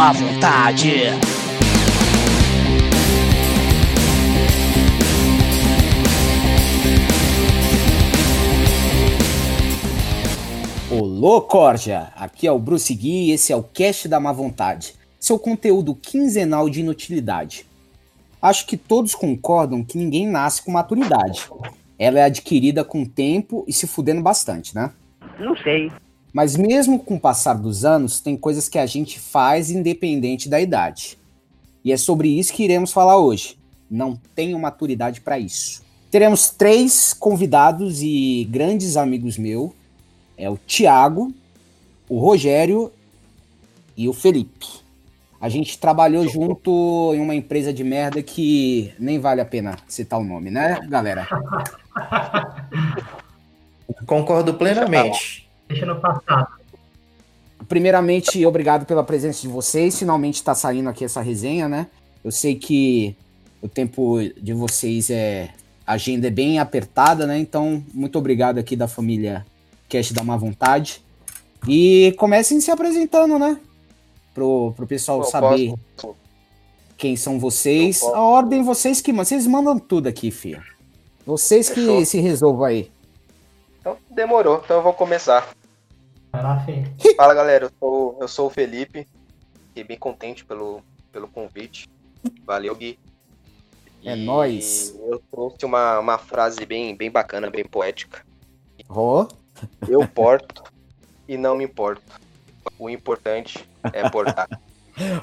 má vontade. Olô, Corja! Aqui é o Bruce Gui e esse é o Cast da Má Vontade, seu conteúdo quinzenal de inutilidade. Acho que todos concordam que ninguém nasce com maturidade. Ela é adquirida com o tempo e se fudendo bastante, né? Não sei. Mas mesmo com o passar dos anos, tem coisas que a gente faz independente da idade. E é sobre isso que iremos falar hoje. Não tenho maturidade para isso. Teremos três convidados e grandes amigos meus é o Tiago, o Rogério e o Felipe. A gente trabalhou junto em uma empresa de merda que nem vale a pena citar o nome, né, galera? Concordo plenamente. Deixa no passado. Primeiramente, obrigado pela presença de vocês. Finalmente está saindo aqui essa resenha, né? Eu sei que o tempo de vocês é. A agenda é bem apertada, né? Então, muito obrigado aqui da família Cast da Má Vontade. E comecem se apresentando, né? Pro, pro pessoal Eu saber posso- quem são vocês. A ordem vocês que mandam. Vocês mandam tudo aqui, filho. Vocês que Fechou. se resolvam aí. Então, demorou. Então eu vou começar. Vai lá, Fê. Fala, galera. Eu sou, eu sou o Felipe. Fiquei bem contente pelo, pelo convite. Valeu, Gui. É nóis. Eu trouxe uma, uma frase bem, bem bacana, bem poética. Ó, Eu porto e não me importo. O importante é portar.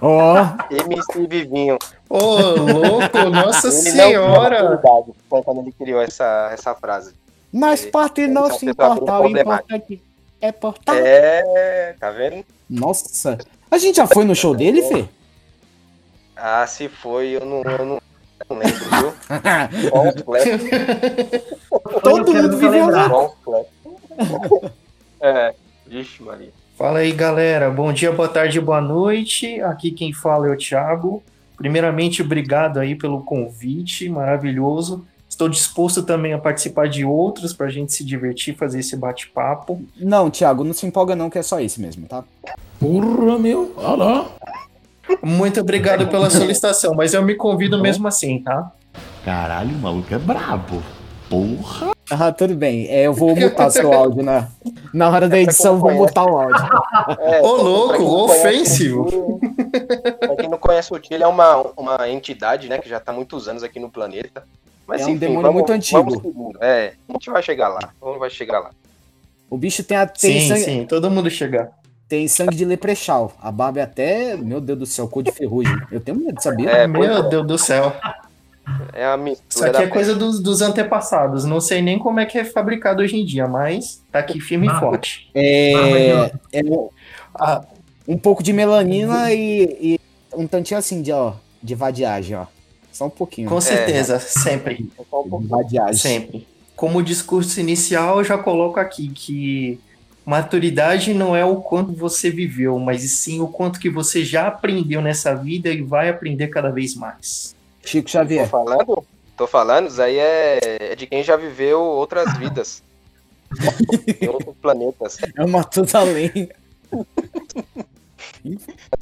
ó. MC Vivinho. Ô, louco, nossa Ele não senhora! foi quando ele criou essa, essa frase. Nas É, partes não se importar, o importante é portar. É, tá vendo? Nossa. A gente já foi no show dele, Fê? Ah, se foi, eu não, eu não, não lembro, viu? Todo mundo viveu lá. É, vixe, Maria. Fala aí, galera. Bom dia, boa tarde, boa noite. Aqui quem fala é o Thiago. Primeiramente, obrigado aí pelo convite, maravilhoso. Estou disposto também a participar de outros para a gente se divertir, fazer esse bate-papo. Não, Thiago, não se empolga não, que é só esse mesmo, tá? Porra, meu, olha lá. Muito obrigado pela solicitação, mas eu me convido mesmo assim, tá? Caralho, o maluco é brabo. Porra. Ah, tudo bem. É, eu vou mutar seu áudio na, na hora da edição, eu vou mutar o áudio. É, Ô, louco, ofensivo. Pra quem não conhece o Tio, ele é uma, uma entidade, né, que já tá há muitos anos aqui no planeta. Mas É um enfim, demônio vamos, muito antigo. Vamos. É, a gente vai chegar lá. Vamos vai chegar lá. O bicho tem, a, tem, Sim, sangue, sim, todo mundo chegar. tem sangue de leprechal. A barba é até, meu Deus do céu, cor de ferrugem. Eu tenho medo, sabia? É, Meu Deus do céu. É a Isso aqui da é coisa dos, dos antepassados. Não sei nem como é que é fabricado hoje em dia, mas tá aqui firme e forte. É, é um- Ah, um pouco de melanina e, e um tantinho assim de, ó, de vadiagem, ó. Só um pouquinho. com certeza, sempre. É só um pouco- De vadiagem. Sempre. Como discurso inicial, eu já coloco aqui que maturidade não é o quanto você viveu, mas sim o quanto que você já aprendeu nessa vida e vai aprender cada vez mais. Chico Tô Xavier. falando? Tô falando, isso aí é, é de quem já viveu outras vidas. outros planetas. É uma Matusalém.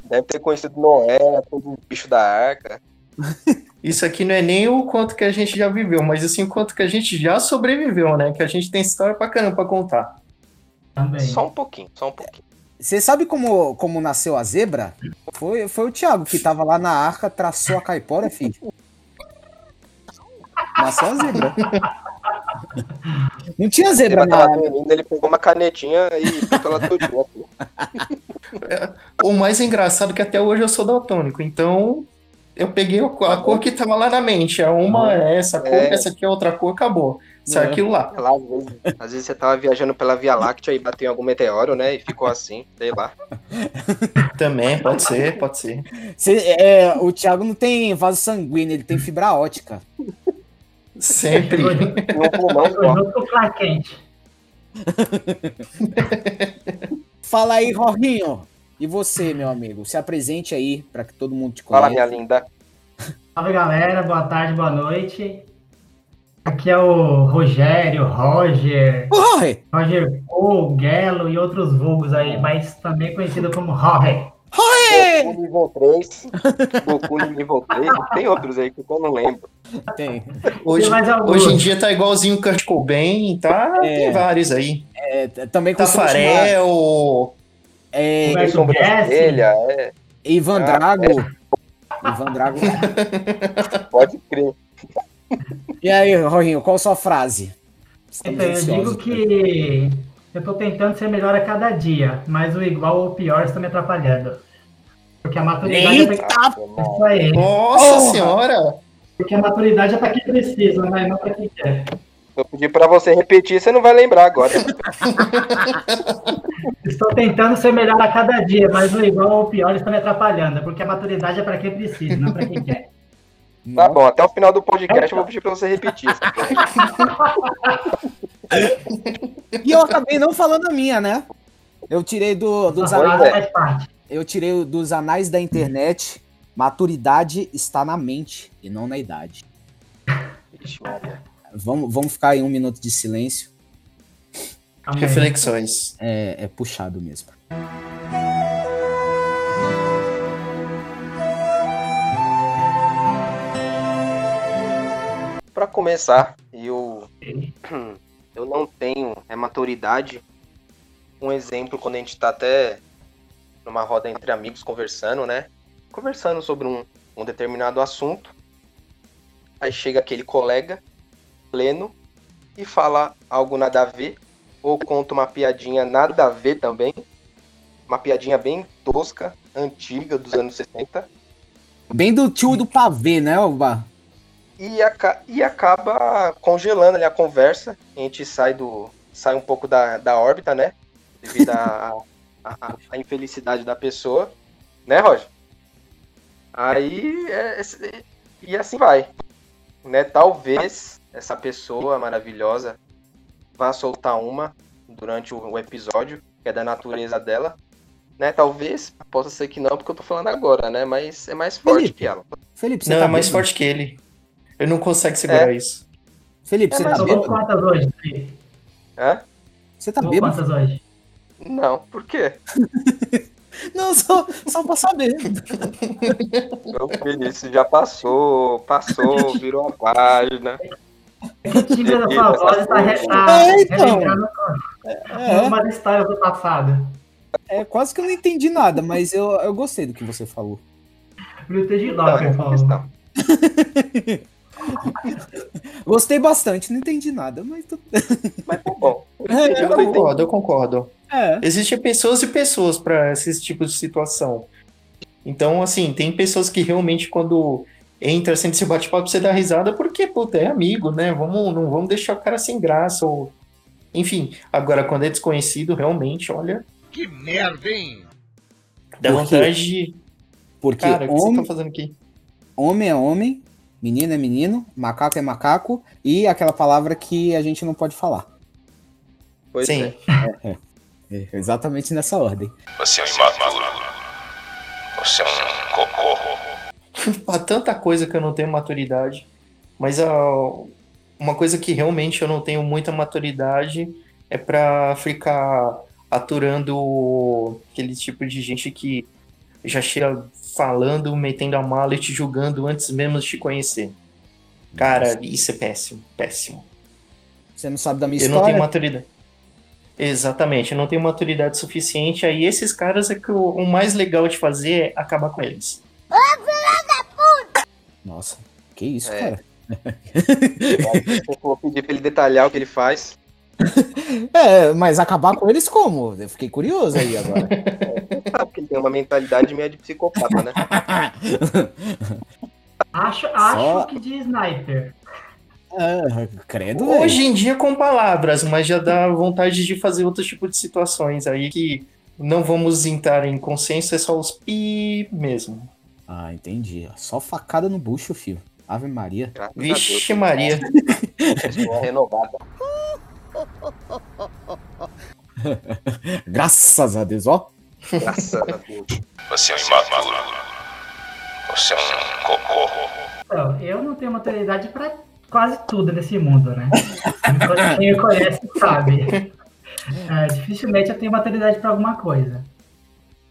Deve ter conhecido Noé, todo o bicho da arca. Isso aqui não é nem o quanto que a gente já viveu, mas assim o quanto que a gente já sobreviveu, né? Que a gente tem história pra caramba pra contar. Também. Só um pouquinho, só um pouquinho. Você sabe como, como nasceu a zebra? Foi, foi o Thiago que tava lá na arca, traçou a caipora, filho. Nasceu a zebra. Não tinha Ele zebra tava na. dormindo, ele pegou uma canetinha e pintou ela todinha. assim. O mais engraçado é que até hoje eu sou daltônico, então eu peguei a cor, que tava lá na mente. A uma é essa cor, É. essa aqui é outra cor, acabou. Isso é É. aquilo lá. Sei lá, às vezes, às vezes você tava viajando pela Via Láctea e bateu em algum meteoro, né? E ficou assim, sei lá. Também, pode ser, pode ser. Cê- é, o Thiago não tem vaso sanguíneo, ele tem fibra ótica. Sempre. Um pulmão Clark Kent. Fala aí, Rorinho. E você, meu amigo? Se apresente aí para que todo mundo te Fala, conheça. minha linda. Salve galera, boa tarde, boa noite. Aqui é o Rogério, Roger, Rory, Roger O, Gelo e outros vulgos aí, mas também conhecido como Roger. Rory, Goku nível 3. Goku nível 3. Tem outros aí que eu não lembro. Tem. Hoje, Tem hoje em dia tá igualzinho o Kurt Cobain, tá? É. Tem vários aí. É, também costuma chamar, Tafarel. É, Vai- Sobrancelha, é. Ivan Ah, Drago. Ivan Drago. Pode crer. E aí, Rorinho, qual a sua frase? Estamos Então, eu digo que eu tô tentando ser melhor a cada dia, mas o igual ou pior está me atrapalhando. Porque a maturidade é Eita! pra... Isso aí. Nossa Porra! senhora! Porque a maturidade é pra quem precisa, né? Não pra quem quer. Se eu pedir pra você repetir, você não vai lembrar agora. Estou tentando ser melhor a cada dia, mas o igual ou pior está me atrapalhando. Porque a maturidade é pra quem precisa, não pra quem quer. Tá bom, até o final do podcast eu vou pedir pra você repetir. E eu acabei não falando a minha, né? Eu tirei do, dos anais, é. eu tirei dos anais da internet. Maturidade está na mente e não na idade. Ixi. Vamos, vamos ficar em um minuto de silêncio. Aí. Reflexões. É, é puxado mesmo. Pra começar, eu, eu não tenho é, maturidade. Um exemplo, quando a gente tá até numa roda entre amigos conversando, né? Conversando sobre um, um determinado assunto. Aí chega aquele colega pleno e fala algo nada a ver, ou conta uma piadinha nada a ver também. Uma piadinha bem tosca, antiga, dos anos 60. Bem do tio do pavê, né, Oba? e, aca- e acaba congelando ali a conversa. A gente sai do sai um pouco da, da órbita, né? Devido à infelicidade da pessoa, né, Roger? Aí é- esse- e assim vai, né? Talvez essa pessoa maravilhosa vá soltar uma durante o, episódio, que é da natureza dela. Né, talvez possa ser que não, porque eu tô falando agora, né? Mas é mais forte Felipe, que ela. Felipe, você Não, tá é mais bêbado? forte que ele. Ele não consegue segurar isso. Felipe, É, você tá bêbado? quantas hoje? Felipe? Hã? Você tá bêbado? quantas hoje? Não, por quê? Não, só, só pra saber. Meu filho, isso já passou, passou, virou a página. É da sua voz está tá É, então. É, uma história do passado. é quase que eu não entendi nada, mas eu, eu gostei do que você falou. Não, falou. questão. Gostei bastante, não entendi nada, mas tudo Mas tá bom. É, Eu concordo, eu concordo. é. Existem pessoas e pessoas para esses tipos de situação. Então, assim, tem pessoas que realmente, quando entra assim nesse bate-papo, você dá risada porque, puta, é amigo, né? Vamos, não vamos deixar o cara sem graça. Ou... Enfim, agora, quando é desconhecido, realmente, olha, Que merda, hein? dá Por quê? vontade de. Porque Cara, o que você homem, tá fazendo aqui? homem é homem, menino é menino, macaco é macaco e aquela palavra que a gente não pode falar. Pois Sim. é. É exatamente nessa ordem. Você é um imaturo. Você é um cocô. Há tanta coisa que eu não tenho maturidade, mas a, uma coisa que realmente eu não tenho muita maturidade é pra ficar aturando aquele tipo de gente que já chega falando, metendo a mala e te julgando antes mesmo de te conhecer. Cara, isso é péssimo, péssimo. Você não sabe da minha Eu não tenho história? maturidade. Exatamente, eu não tenho maturidade suficiente. Aí esses caras é que o, o mais legal de fazer é acabar com eles. Nossa, que isso, É. cara. Eu vou pedir pra ele detalhar o que ele faz. É, mas acabar com eles como? Eu fiquei curioso aí agora. Sabe que ele tem uma mentalidade meio de psicopata, né? Acho, acho Só- que de sniper. Ah, credo. Hoje em dia com palavras, mas já dá vontade de fazer outro tipo de situações aí que não vamos entrar em consenso, é só os pi mesmo. Ah, entendi. Só facada no bucho, filho. Ave Maria. Graças a Vixe Deus. Maria. Pessoa renovada. Graças a Deus, ó. Graças a Deus. Você é um imaturo. Você é um cocô. Eu não tenho maturidade pra quase tudo nesse mundo, né? Quem me conhece sabe. É, dificilmente eu tenho maturidade pra alguma coisa.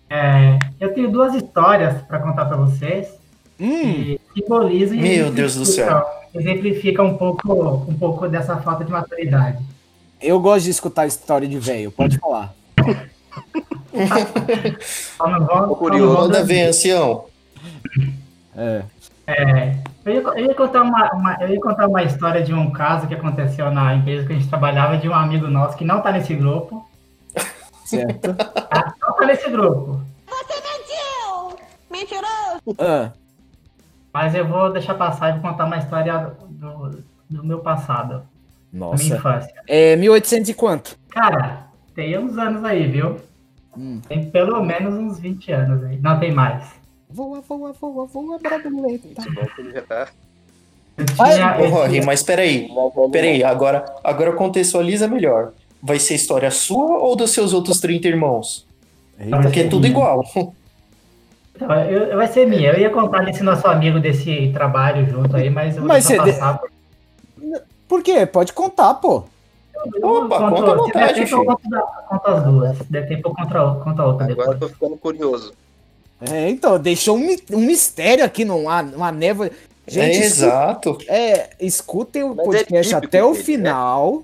É, eu tenho duas histórias para contar para vocês Hum, que simbolizam e Meu Deus do céu. exemplificam- exemplificam um pouco, um pouco dessa falta de maturidade. eu gosto de escutar história de velho, pode falar. Só não só curioso. Manda dormir. ver, ancião. É. É, eu, ia, eu ia contar uma, uma- eu ia contar uma história de um caso que aconteceu na empresa que a gente trabalhava de um amigo nosso que não tá nesse grupo. Certo. Tá? Tá nesse grupo. Ah, Mas eu vou deixar passar e vou contar uma história do, do meu passado, da minha nossa. infância. É 1800 e quanto? Cara, tem uns anos aí, viu? Hum. Tem pelo menos uns 20 anos aí. Não tem mais. Voa, voa, voa, voa, borboleta. Isso bom que ele já tá. Tinha- Rory, tinha- mas peraí. Peraí, agora, agora contextualiza melhor. Vai ser história sua ou dos seus outros 30 irmãos? Porque é tudo igual. Então, eu, eu- vai ser minha. Eu ia contar desse nosso amigo desse trabalho junto aí, mas eu vou Mas passar. Por quê? Pode contar, pô. Eu Opa, conto- conta à se vontade, tempo, eu filho. conto, as duas. Se der tempo, eu conto a, conto a outra Agora depois. eu tô ficando curioso. É, então, deixou um, um mistério aqui numa, numa névoa. é Gente, escu- exato. é, escutem o é podcast típico até o né? final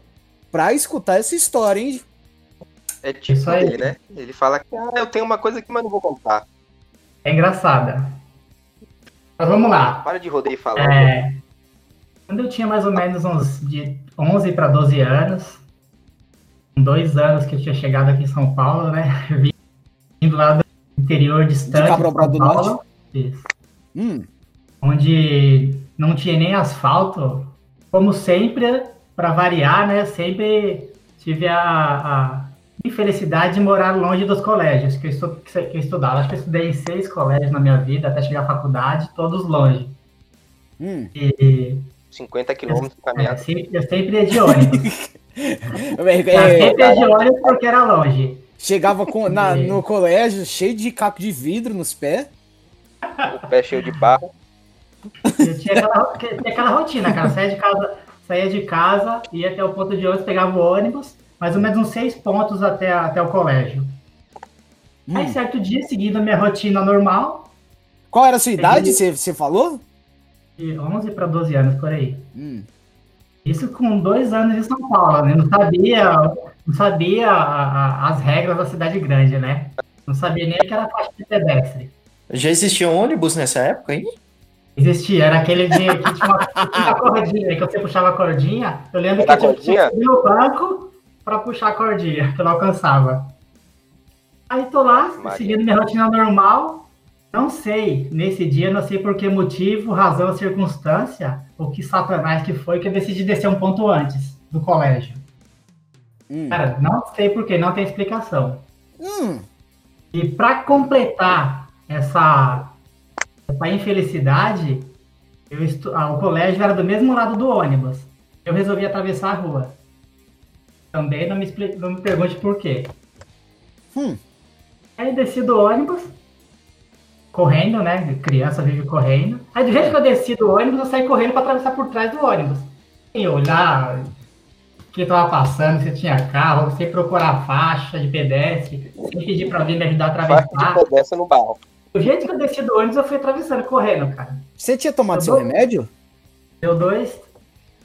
pra escutar essa história, hein? É tipo Isso aí. ele, né? Ele fala que ah, eu tenho uma coisa aqui, mas não vou contar. É engraçada. Mas vamos lá. Para de rodeio e falar. É, quando eu tinha mais ou menos uns de 11 para 12 anos, com dois anos que eu tinha chegado aqui em São Paulo, né? Vindo lá do interior distante de Cabral São do Paulo, Norte? isso, Hum, onde não tinha nem asfalto. Como sempre, para variar, né? Sempre tive a, a infelicidade de morar longe dos colégios que eu, estu, que eu estudava. Acho que eu estudei em seis colégios na minha vida, até chegar à faculdade, todos longe. hum. E 50 quilômetros É, caminhado. sempre- eu sempre ia de ônibus. É, Eu é, sempre ia de ônibus porque era longe. chegava com, na- no colégio cheio de caco de vidro nos pés. O pé cheio de barro. Eu tinha aquela, tinha aquela rotina, cara. Saía de casa, saía de casa, ia até o ponto de ônibus, pegava o ônibus, mais ou menos uns seis pontos até, até o colégio. Aí, Hum. certo dia, seguindo a minha rotina normal, Qual era a sua idade, você falou? de 11 para 12 anos, por aí. Hum. Isso com dois anos em São Paulo, né? Não sabia, não sabia a- a- as regras da cidade grande, né? Não sabia nem que era faixa de pedestre. Já existia ônibus nessa época aí? Existia, era aquele de que tinha uma, uma cordinha, que você puxava a cordinha. Eu lembro que Era eu tinha que subir no banco para puxar a cordinha, que eu não alcançava. Aí tô lá, Maria. seguindo minha rotina normal. Não sei, nesse dia, não sei por que motivo, razão ou circunstância, o que satanás que foi, que eu decidi descer um ponto antes do colégio. Hum. Cara, não sei por que, não tem explicação. Hum. E para completar essa, essa infelicidade, eu estu... ah, o colégio era do mesmo lado do ônibus. Eu resolvi atravessar a rua. Também não me, expli... não me pergunte por quê. Hum. Aí desci do ônibus, correndo, né? Criança vive correndo. Aí do jeito que eu desci do ônibus, eu saí correndo para atravessar por trás do ônibus. Sem olhar o que tava passando, se tinha carro, sem procurar faixa de pedestre, sem pedir para alguém me ajudar a Faixa atravessar. de pedestre no barro. Do jeito que eu desci do ônibus, eu fui atravessando, correndo, cara. Você tinha tomado Eu seu vou- remédio? Deu dois.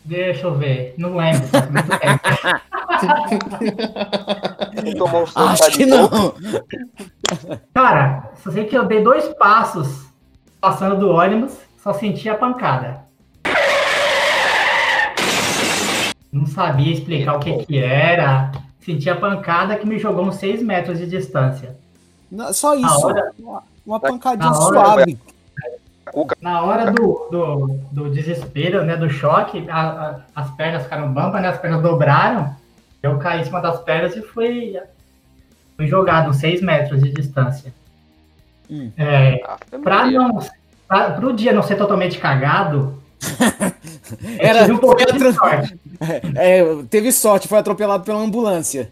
Deixa eu ver. Não lembro. tomou um Acho que não. Cara, só sei que eu dei dois passos passando do ônibus, só senti a pancada. Não sabia explicar o que que era. Senti a pancada que me jogou uns 6 metros de distância. Não, Só isso. hora- Uma, uma pancadinha na hora- suave. Na hora do, do, do desespero, né, do choque, a- a- as pernas ficaram bambas, né, as pernas dobraram. Eu caí em cima das pernas e fui, fui jogado uns 6 metros de distância. Hum. É, Pra Maria. não. Pra, pro dia não ser totalmente cagado. Era- um pouco de sorte. É, teve sorte, foi atropelado pela ambulância.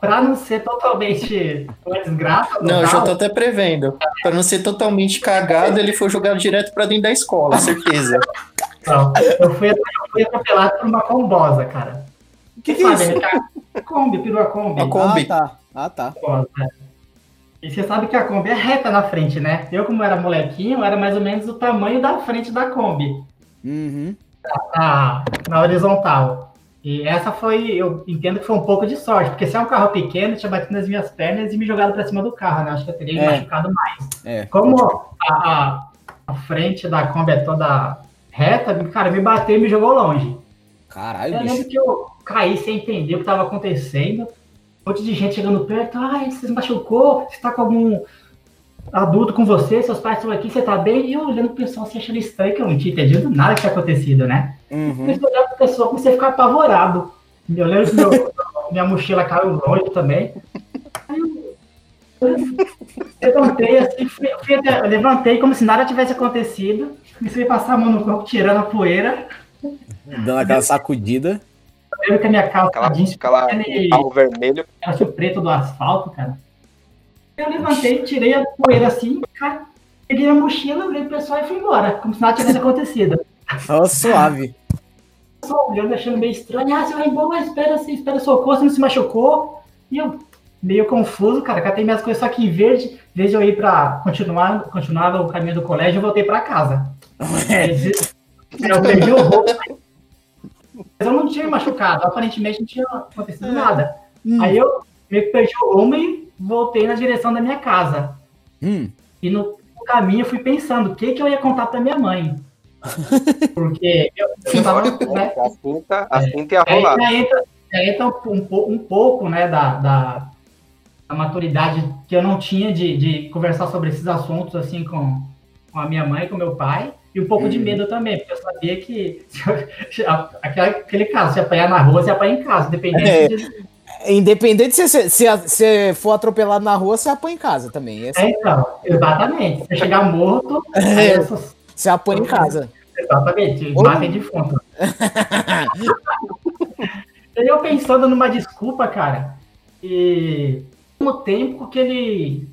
Pra não ser totalmente uma desgraça. Não, eu já tô até prevendo. Pra não ser totalmente cagado, ele foi jogado direto pra dentro da escola, certeza. não. eu, fui, eu fui atropelado por uma combosa, cara. O que, que é Sabe, isso? cara? Kombi, perua Kombi. Uma Kombi. Ah, tá. Ah, tá. Combosa? E você sabe que a Kombi é reta na frente, né? Eu, como era molequinho, era mais ou menos o tamanho da frente da Kombi, Uhum. na, na horizontal. E essa foi, eu entendo que foi um pouco de sorte, porque se é um carro pequeno, tinha batido nas minhas pernas e me jogado pra cima do carro, né? Acho que eu teria me É. machucado mais. É. Como a, a, a frente da Kombi é toda reta, cara, me bateu e me jogou longe. Caralho, Eu bicho. lembro que eu caí sem entender o que estava acontecendo. Um monte de gente chegando perto. Ai, você se machucou? Você tá com algum adulto com você? Seus pais estão aqui, você tá bem? E eu olhando pro pessoal, se achando estranho, que eu não tinha entendido nada que tinha acontecido, né? Uhum. Comecei a olhar pro pessoal, comecei a ficar apavorado. Eu lembro que meu- minha mochila caiu longe também. Aí eu- eu levantei assim, fui, fui até- eu levantei como se nada tivesse acontecido. Comecei a passar a mão no corpo, tirando a poeira. Dando aquela sacudida. Eu lembro que a minha calça Aquela, jeans aquela vermelho. negócio preto do asfalto, cara. Eu levantei, tirei a poeira assim, cara, peguei a mochila, olhei pro pessoal e fui embora, como se nada tivesse acontecido. Ó, suave. Só olhando, achando meio estranho. Ah, você vai embora, espera, assim, espera socorro, você não se machucou. E eu, meio confuso, cara, catei minhas coisas só que em verde, em vez de eu ir pra continuar, continuar o caminho do colégio, eu voltei pra casa. Eu perdi o roubo. Mas eu não tinha me machucado, aparentemente não tinha acontecido nada. Aí eu meio que perdi o rumo e voltei na direção da minha casa. Hum. E no caminho eu fui pensando o que, que eu ia contar pra minha mãe. Porque eu, eu tava, né, A cinta, a cinta ia Aí rolar. já entra, entra um, um po- pouco né, da, da, da maturidade que eu não tinha de, de conversar sobre esses assuntos assim com, com a minha mãe, com meu pai, e um pouco de Uhum. medo também, porque eu sabia que se eu- aquele, aquele caso, se apanhar na rua, se apanhar em casa, dependendo É. de, Independente se você se, se for atropelado na rua, você apanha em casa também. É, então, exatamente. Se eu chegar morto, É. essas- Você apanha em casa. exatamente, Ou- matem defunto. E eu pensando numa desculpa, cara, e mesmo tempo que ele.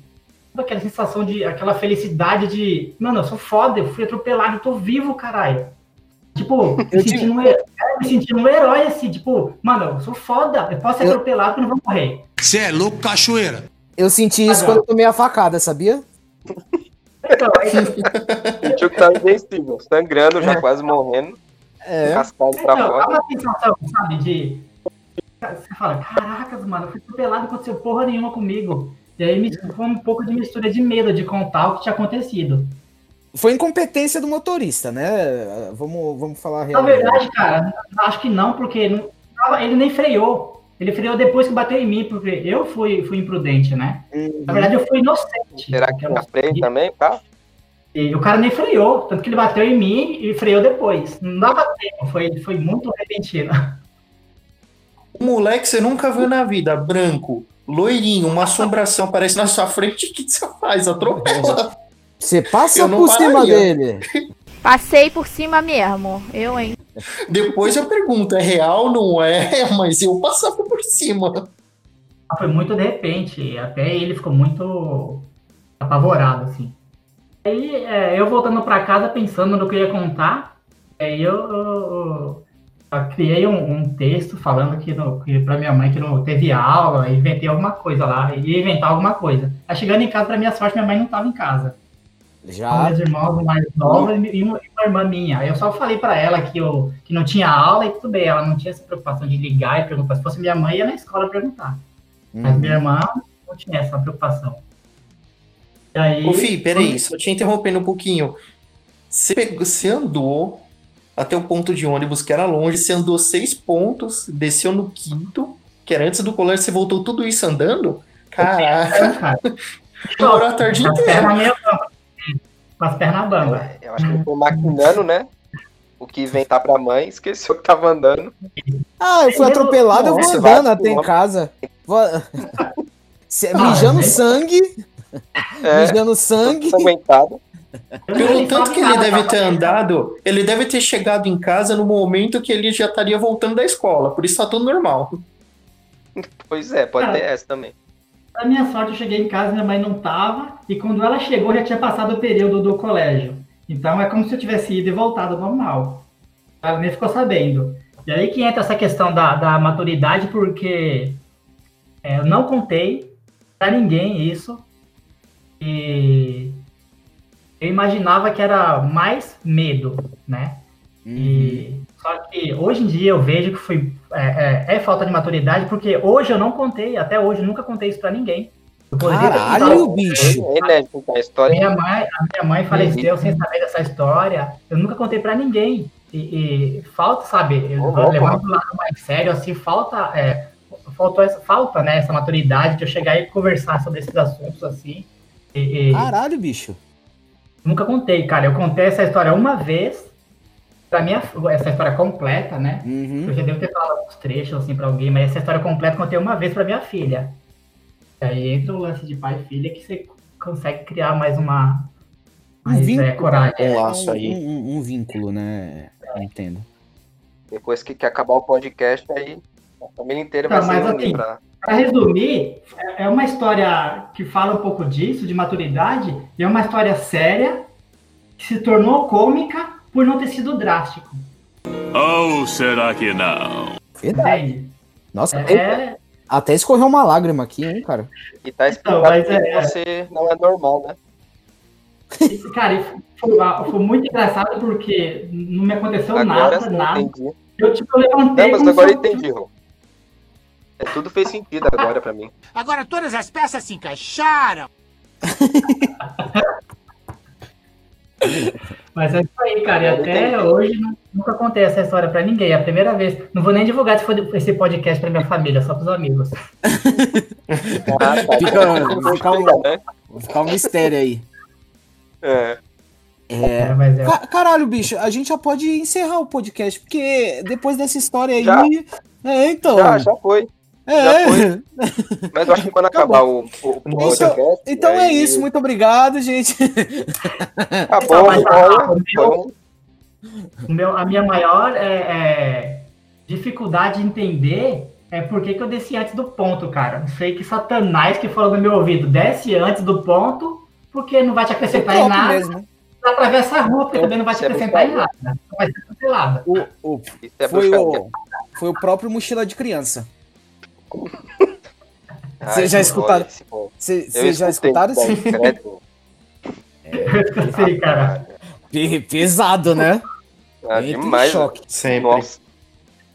aquela sensação de. aquela felicidade de. Mano, eu sou foda, eu fui atropelado, eu tô vivo, caralho. Tipo, me Eu te- sentindo, um, herói, me sentindo um herói, assim, tipo, mano, eu sou foda, eu posso ser Eu- atropelado que eu não vou morrer. Você é louco, cachoeira. Eu senti isso Ah, quando eu tomei a facada, sabia? Então, aí, Sentiu que tá invencível, sangrando, já quase morrendo, É. cascado pra então, dá fora. uma sensação, sabe, de. Você fala, caracas, mano, eu fui atropelado, não aconteceu porra nenhuma comigo. E aí me foi um pouco de mistura de medo de contar o que tinha acontecido. Foi incompetência do motorista, né? Vamos, vamos falar a Na real. verdade, cara, acho que não, porque não tava- ele nem freou. Ele freou depois que bateu em mim, porque eu fui, fui imprudente, né? Uhum. Na verdade, eu fui inocente. Será que eu não freio também, tá? E o cara nem freou, tanto que ele bateu em mim e freou depois. Não dava tempo, foi, foi muito repentino. O moleque você nunca viu na vida, branco, loirinho, uma assombração aparece na sua frente, o que que você faz? Atropela. Você passa por cima pararia. dele. Passei por cima mesmo. Eu, hein? Depois eu pergunto, é real, não é? Mas eu passava por cima. Foi muito de repente, até ele ficou muito apavorado, assim. Aí é, eu voltando pra casa pensando no que eu ia contar, aí eu, eu- eu criei um, um texto falando que, no, que pra minha mãe que não teve aula, inventei alguma coisa lá, ia inventar alguma coisa. Aí chegando em casa, pra minha sorte, minha mãe não tava em casa. Com Já. meus irmãos mais novos e uma, uma irmã minha. Aí eu só falei pra ela que, eu, que não tinha aula e tudo bem, ela não tinha essa preocupação de ligar e perguntar. Se fosse minha mãe, ia na escola perguntar. Mas Uhum. minha irmã não tinha essa preocupação. E aí, Ô, Fih, peraí, só te interrompendo um pouquinho. Você, pegou- você andou até o ponto de ônibus que era longe, você andou seis pontos, desceu no quinto, que era antes do colégio, você voltou tudo isso andando? Caraca, cara, demorou a tarde com inteira. Com as pernas bamba. Eu acho que ele foi maquinando, né? O que inventar pra mãe, esqueceu que tava andando. Ah, eu fui atropelado, eu vou andando até em casa. Vou- Ah, Mijando sangue, É, mijando sangue. aguentado. Pelo tanto que ele deve ter andado, ele deve ter chegado em casa no momento que ele já estaria voltando da escola, por isso tá tudo normal. Pois é, pode Ah. ter essa também. Pra minha sorte, eu cheguei em casa, minha mãe não tava, e quando ela chegou, já tinha passado o período do colégio. Então é como se eu tivesse ido e voltado ao normal. Ela nem ficou sabendo. E aí que entra essa questão da, da maturidade, porque é, eu não contei pra ninguém isso. E eu imaginava que era mais medo, né? Uhum. E só que hoje em dia eu vejo que foi é, é- é falta de maturidade, porque hoje eu não contei, até hoje eu nunca contei isso pra ninguém. Caralho, contado. bicho. É inédito a história. Minha mãe, a minha mãe faleceu sem saber dessa história. Eu nunca contei pra ninguém. E, e falta, sabe, eu do lado mais sério, assim, falta, é, faltou essa, falta, né, essa maturidade de eu chegar e conversar sobre esses assuntos, assim. E, e Caralho, bicho. nunca contei, cara. Eu contei essa história uma vez, pra minha, essa história completa, né? Uhum. Eu já devo ter falado uns trechos assim pra alguém, mas essa história completa eu contei uma vez pra minha filha. Aí entra o lance de pai e filha que você consegue criar mais uma Um mais, vínculo. é, coragem. Um laço Um, aí. um- um vínculo, né? Entendo. Depois que, que acabar o podcast, aí a família inteira vai Não, se reunir assim, pra... Pra resumir, é é uma história que fala um pouco disso, de maturidade, e é uma história séria que se tornou cômica por não ter sido drástico. Ou será que não? Verdade. Entende? Nossa, É, até escorreu uma lágrima aqui, hein, cara. E tá explicado Então, mas que é- você não é normal, né? cara, e foi, foi muito engraçado porque não me aconteceu Agora nada, nada. entendi. Eu, tipo, eu levantei. Não, mas agora eu entendi, Rô. É, tudo fez sentido agora pra mim. Agora todas as peças se encaixaram. Mas é isso aí, cara. E até hoje nu- nunca contei essa história pra ninguém. É a primeira vez. Não vou nem divulgar esse pod- esse podcast pra minha família, só pros amigos. Fica- fica um- né? Vou ficar um mistério aí. É. É. É, mas é. Ca- Caralho, bicho, a gente já pode encerrar o podcast, porque depois dessa história aí. Já. É, então. Já, já foi. É. Mas eu acho que quando Acabou. acabar o, o, o podcast. Então é aí isso, muito obrigado, gente. Acabou, Mas, ah, meu- a minha maior é, é, dificuldade de entender é por que, que eu desci antes do ponto, cara. Não sei que Satanás que falou no meu ouvido, desce antes do ponto, porque não vai te acrescentar em nada. mesmo. Atravessa a rua, porque também não vai te é acrescentar em nada. Não vai ser cancelada. O, o- é foi, o, foi o próprio mochila de criança. Vocês já escutaram? esse. Vocês Eu já escutei escutaram daí, credo. Eu escutei, cara. Pe- Pesado, né? Ah, Entra demais. choque. Sempre. Nossa,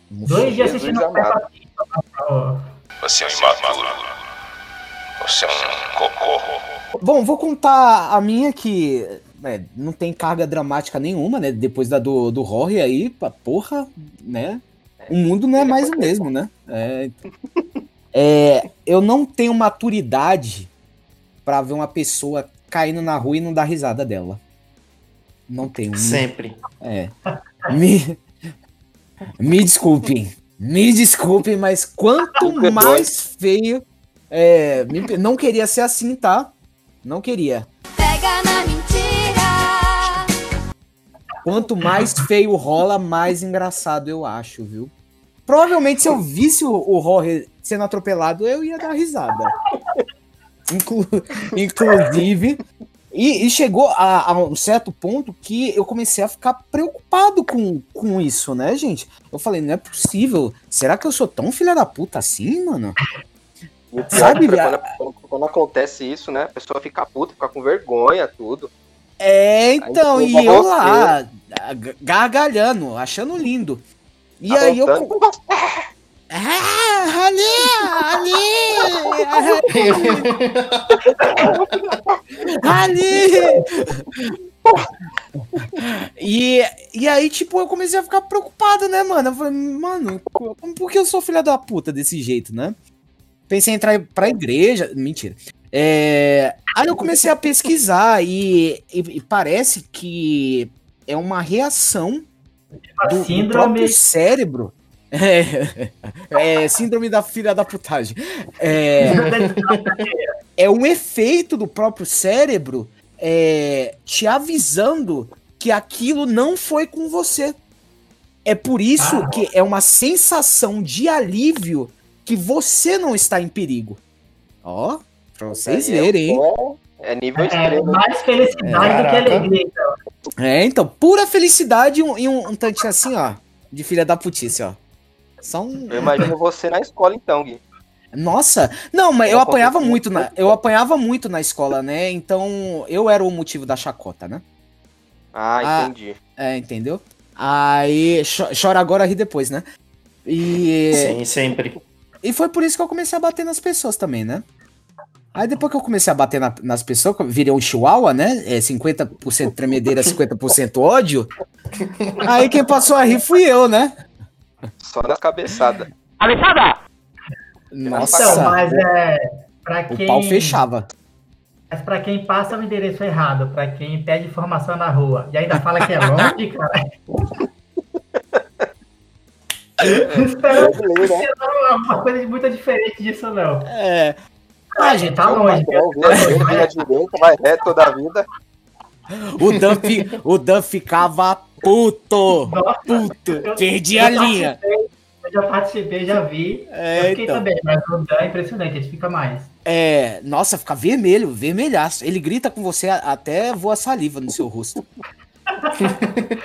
Dois dias assistindo amado. Ó, Você é um imaturo. Você é um cocô. Bom, vou contar a minha que é, não tem carga dramática nenhuma, né? Depois da do, do Rory aí, porra, né? O mundo não é mais o mesmo, né? É, então. É, eu não tenho maturidade pra ver uma pessoa caindo na rua e não dar risada dela. Não tenho. Sempre. É. Me, me desculpem. Me desculpem, mas quanto mais feio. É, me não queria ser assim, tá? Não queria. Quanto mais feio rola, mais engraçado eu acho, viu? Provavelmente se eu visse o, o Rory sendo atropelado, eu ia dar risada. Inclu- inclusive. E, e chegou a, a um certo ponto que eu comecei a ficar preocupado com, com isso, né, gente? Eu falei, não é possível. Será que eu sou tão filha da puta assim, mano? E o pior Sabe, é quando, quando- quando acontece isso, né? A pessoa fica puta, fica com vergonha, tudo. É, então, Aí, e eu você. lá, gargalhando, achando lindo. E Tá aí eu. voltando. co- Ah, ali, ali, ali. E, e aí, tipo, eu comecei a ficar preocupado, né, mano? Eu falei, mano, por que eu sou filha da puta desse jeito, né? Pensei em entrar pra igreja. Mentira. É, aí eu comecei a pesquisar e, e- e parece que é uma reação a do, do síndrome. próprio cérebro. É, é, síndrome da filha da putagem. É, é um efeito do próprio cérebro é, te avisando que aquilo não foi com você. É por isso Ah. que é uma sensação de alívio que você não está em perigo. Ó, pra vocês é- verem, hein? É, é nível É, extremo. mais felicidade do que alegria. Então. É, então, pura felicidade e um, e um, um tantinho assim, ó, de filha da putice, ó. Só um... Eu imagino você na escola, então, Gui. Nossa, não, mas eu apanhava muito na, eu apanhava muito na escola, né? Então eu era o motivo da chacota, né? Ah, Ah. entendi. É, entendeu? Aí cho- chora agora, ri depois, né? E Sim, sempre. E foi por isso que eu comecei a bater nas pessoas também, né? Aí depois que eu comecei a bater na- nas pessoas, virei um chihuahua, né? É 50% tremedeira, 50% ódio. Aí quem passou a rir fui eu, né? Só nas cabeçadas. Nossa, Então, mas é. Pra o quem, pau fechava. Mas pra quem passa o endereço errado, pra quem pede informação na rua e ainda fala que é longe, cara. Espero que seja uma coisa de muito diferente disso, não. É. Ah, gente, tá longe. Vira, direita, vai reto toda a vida. o Dan, fi- o Dan ficava puto. Nossa, Puto. eu- Perdi eu a linha. Eu já participei, já vi. É, eu fiquei então. também, mas o Dan é impressionante, ele fica mais. É, nossa, fica vermelho, vermelhaço. Ele grita com você até voa saliva no seu rosto.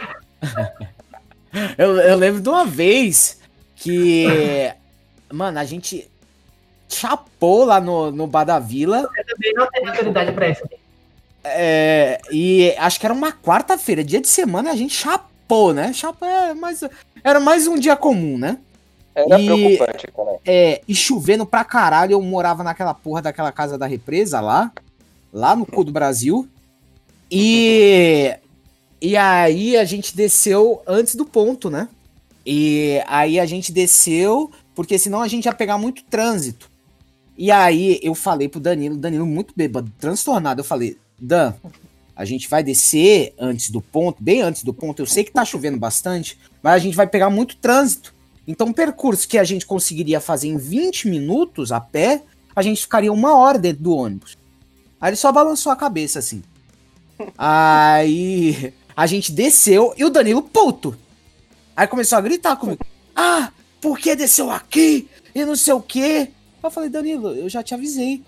eu, eu lembro de uma vez que, mano, a gente chapou lá no, no Bar da Vila. Eu também não tenho autoridade pra isso. é, e acho que era uma quarta-feira, dia de semana, a gente chapou, né? Chapou, é, mas era mais um dia comum, né? Era E- preocupante, cara. É, e chovendo pra caralho, eu morava naquela porra daquela casa da represa lá, lá no cu do Brasil. E e aí a gente desceu antes do ponto, né? E aí a gente desceu, porque senão a gente ia pegar muito trânsito. E aí eu falei pro Danilo, Danilo muito bêbado, transtornado, eu falei: "Dan, a gente vai descer antes do ponto, bem antes do ponto. Eu sei que tá chovendo bastante, mas a gente vai pegar muito trânsito. Então, um percurso que a gente conseguiria fazer em 20 minutos a pé, a gente ficaria uma hora dentro do ônibus. Aí ele só balançou a cabeça assim. Aí a gente desceu e o Danilo puto. Aí começou a gritar comigo: Ah, por que desceu aqui? E não sei o quê. Eu falei: Danilo, eu já te avisei.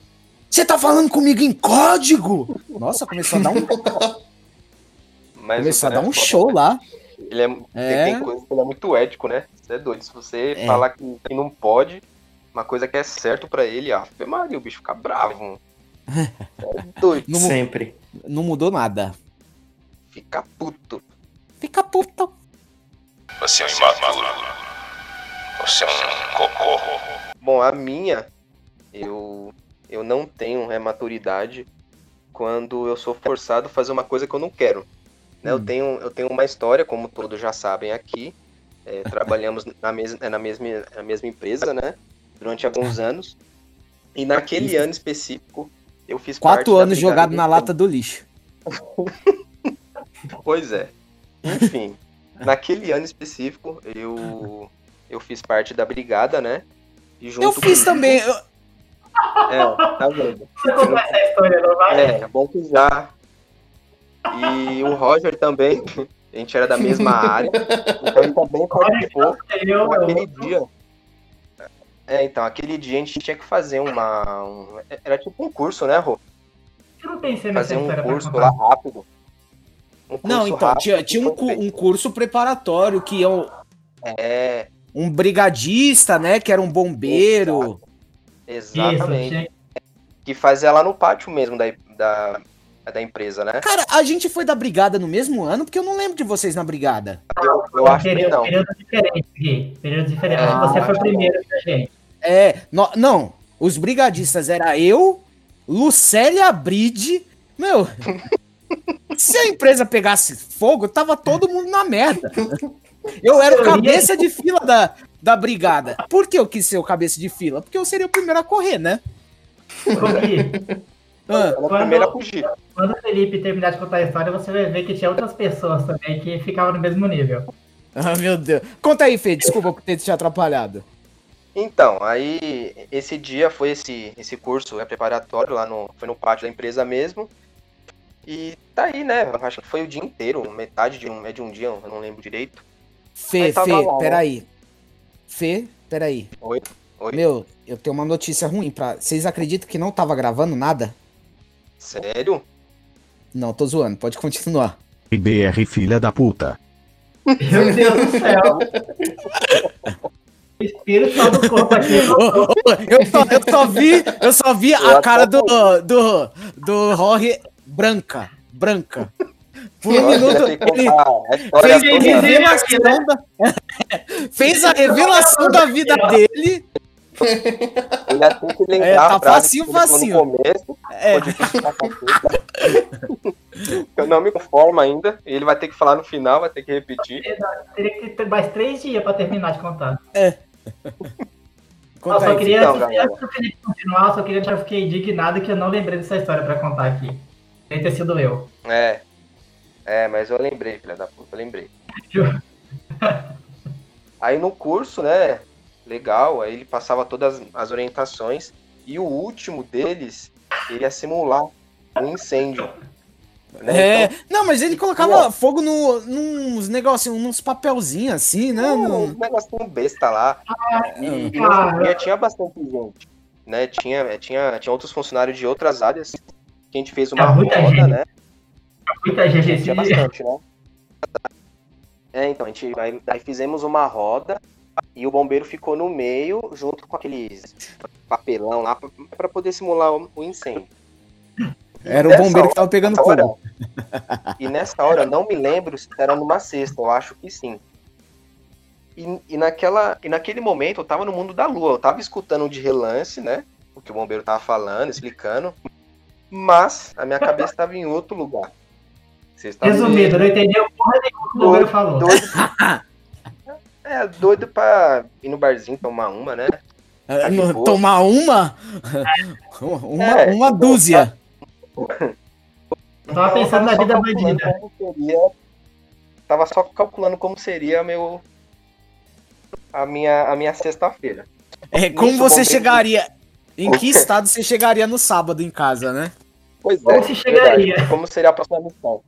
Você tá falando comigo em código? Nossa, começou a dar um, Mas começou a dar um é show lá. Ele é, É. Tem coisa que ele é muito ético, né? Você é doido. Se você É. falar que, que não pode, uma coisa que é certo pra ele, ah, Maria, o bicho fica bravo. É doido. Não, Sempre. não mudou nada. Fica puto. Fica puto. Você é um imaturo. Você é um cocô. Bom, a minha, eu, eu não tenho é, maturidade quando eu sou forçado a fazer uma coisa que eu não quero. Né? Eu, Hum. tenho, eu tenho uma história, como todos já sabem aqui. É, trabalhamos na, mes é, na, mesma, na mesma empresa, né? Durante alguns anos. E naquele ano específico, eu fiz Quatro anos jogado do na lata do lixo. Pois é. Enfim, naquele ano específico, eu, eu fiz parte da brigada, né? E junto Eu fiz também. eu- É, tá vendo? Você contar essa história, não vai? É, é bom que já. E o Roger também, a gente era da mesma área, então ele também participou Eu, naquele dia. É, então, aquele dia a gente tinha que fazer uma. um- era tipo um curso, né, Rô? eu não pensei Fazer um curso lá rápido. Um curso Não, então, rápido tinha, tinha um, um curso preparatório que é um, É, um brigadista, né? Que era um bombeiro. Isso, exatamente. tinha- Que fazia lá no pátio mesmo da, da, da empresa, né? Cara, a gente foi da brigada no mesmo ano, porque eu não lembro de vocês na brigada. Eu, eu acho que período, não. período diferente, Gui. Período diferente. Ah, Acho que você foi primeiro que a gente. É, no- não, os brigadistas era eu, Lucélia Bride. Meu, se a empresa pegasse fogo, tava todo mundo na merda. Eu era o cabeça de fila da, da brigada. Por que eu quis ser o cabeça de fila? Porque eu seria o primeiro a correr, né? Gui, Ah, é a fugir. quando o Felipe terminar de contar a história, você vai ver que tinha outras pessoas também que ficavam no mesmo nível. ah, meu Deus. Conta aí, Fê, desculpa por ter te atrapalhado. Então, aí esse dia foi esse, esse curso é preparatório lá no, foi no pátio da empresa mesmo. E tá aí, né? Eu acho que foi o dia inteiro, metade de um, é de um dia, eu não lembro direito. Fê, tava Fê, né? peraí. Fê, peraí. Oi? Oi? Meu, eu tenho uma notícia ruim pra. Vocês acreditam que não tava gravando nada? Sério? Não, tô zoando, pode continuar. IBR filha da puta. Meu Deus do céu. O espírito só do corpo aqui. Eu, só, eu só vi, eu só vi a cara do, do, do Jorge branca. Branca. Por um minuto, ele fez a revelação da, fez a revelação da vida dele. Ele ia ter que lembrar É, tá falou facinho. no começo. É. Eu não me conformo ainda. Ele vai ter que falar no final, vai ter que repetir. Teria que ter mais três dias pra terminar de contar. Conta eu só aí, queria, então, antes, galera. antes do Felipe continuar, eu só queria que eu fiquei indignado que eu não lembrei dessa história pra contar aqui. Deve ter sido eu. É. É, mas eu lembrei, filha da puta, eu lembrei. Aí no curso, né? Legal, aí ele passava todas as orientações. E o último deles, ele ia simular um incêndio. né? É, Então, não, mas ele colocava fogo no, nos negocinhos, nos papelzinhos assim, né? um No- negocinho besta lá. E, e Ah, dia tinha bastante gente. Né? Tinha, tinha, tinha outros funcionários de outras áreas que a gente fez uma É roda, gente. né? Muita gente Tinha bastante, né? É, então, a gente aí, aí fizemos uma roda e o bombeiro ficou no meio, junto com aqueles papelão lá, pra- pra poder simular o, o incêndio. Era o bombeiro que hora- tava pegando fogo. E nessa hora, eu não me lembro se era numa sexta, eu acho que sim. E, e, naquela, e naquele momento eu tava no mundo da lua, eu tava escutando de relance, né? O que o bombeiro tava falando, explicando. Mas a minha cabeça tava em outro lugar. Resumido, não entendeu porra nenhuma que o bombeiro falou. doido. É, doido pra ir no barzinho tomar uma, né? É, de no- tomar uma? Uma, É, uma dúzia. Eu tava pensando na vida bandida. como seria- Tava só calculando como seria meu a minha a minha sexta-feira. É, como você chegaria? Em que estado você chegaria no sábado em casa, né? Pois Como é. se chegaria? Como seria a próxima missão?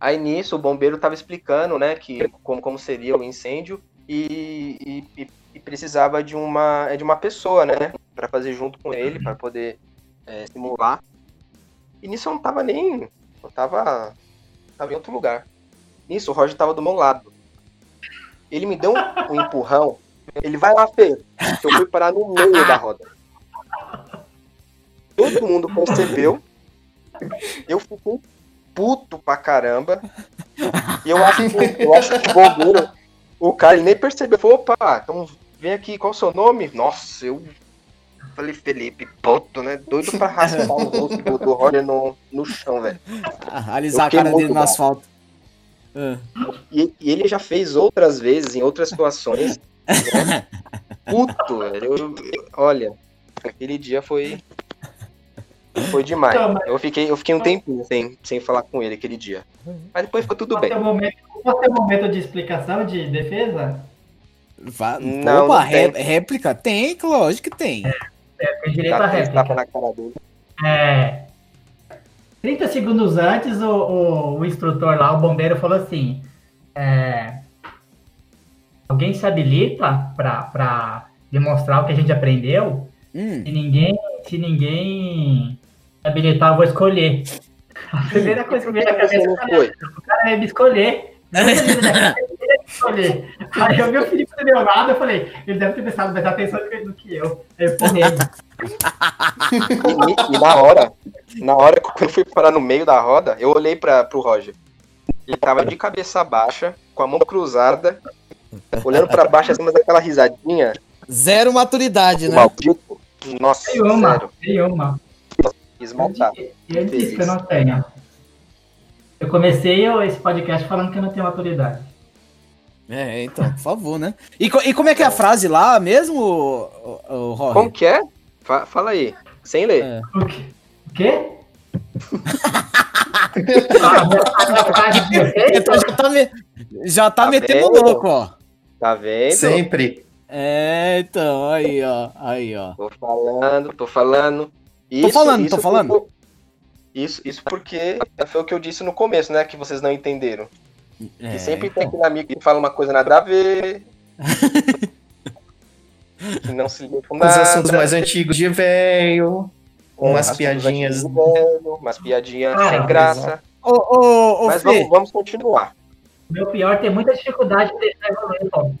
Aí nisso o bombeiro tava explicando, né, que como, como seria o incêndio e, e- e- precisava de uma é de uma pessoa, né, Pra fazer junto com ele para poder é, simular. E nisso eu não tava nem, eu tava tava em outro lugar. Nisso o Roger tava do meu lado. Ele me deu um, um empurrão. Ele vai lá, Fê. Eu fui parar no meio da roda. Todo mundo percebeu. Eu fiquei puto pra caramba. E eu acho que, eu acho que o bombeiro, o cara ele nem percebeu. Falou, opa, então vem aqui, qual o seu nome? Nossa, eu falei, Felipe, puto, né? Doido pra raspar o rosto do, do Roger no, no chão, velho. Ah, Alisar a cara dele no asfalto. Ah. E, e ele já fez outras vezes, em outras situações. né? Puto, velho. Eu- eu- olha, aquele dia foi. Foi demais. Então, mas- Eu fiquei, eu fiquei um tempinho sem, sem falar com ele aquele dia. Mas depois ficou tudo bem. ter um momento, posso ter um momento de explicação, de defesa? Va- Não, Opa, não tem. ré- réplica? Tem, lógico que tem. É, tem direito à Tá, esse tapa réplica. na cara dele. É, 30 segundos antes, o, o- o instrutor lá, o bombeiro, falou assim: é, Alguém se habilita para demonstrar o que a gente aprendeu? Hum, Se ninguém, se ninguém habilitar, eu vou escolher. A primeira coisa que veio na cabeça é foi. o cara ia me escolher. Ia me escolher. Aí eu vi o Felipe do meu lado, eu falei, ele deve ter prestado mais atenção do que eu. Aí eu empurrei. E, e na hora, na hora que eu fui parar no meio da roda, eu olhei pra, pro Roger. Ele tava de cabeça baixa, com a mão cruzada, olhando pra baixo, assim, mas aquela risadinha. zero maturidade, o né? Maldito. Nossa, Nenhuma, sério. nenhuma. Quis matar. E eu disse que eu não tenho. Eu comecei esse podcast falando que eu não tenho maturidade. É, então, por favor, né? E, e como é que é a frase lá mesmo, o, o, o Jorge? Como que é? Fa- fala aí, sem ler. É. O quê? O quê? Então já tá, me- já tá Tá metendo vendo? louco, ó. Tá vendo? Sempre. É, então, aí, ó. Aí, ó. Tô falando, tô falando. Isso, falando, isso tô falando. porque- Isso, isso porque foi o que eu disse no começo, né? Que vocês não entenderam. É, que sempre tem aquele amigo que fala uma coisa nada a ver. que não se liga com Os nada. assuntos mais antigos de velho. Umas assuntos piadinhas. velho, Umas piadinhas Ah, sem graça. Ô, ô, ô, Mas Fê, vamos, vamos continuar. Meu pior tem muita dificuldade de deixar evoluir.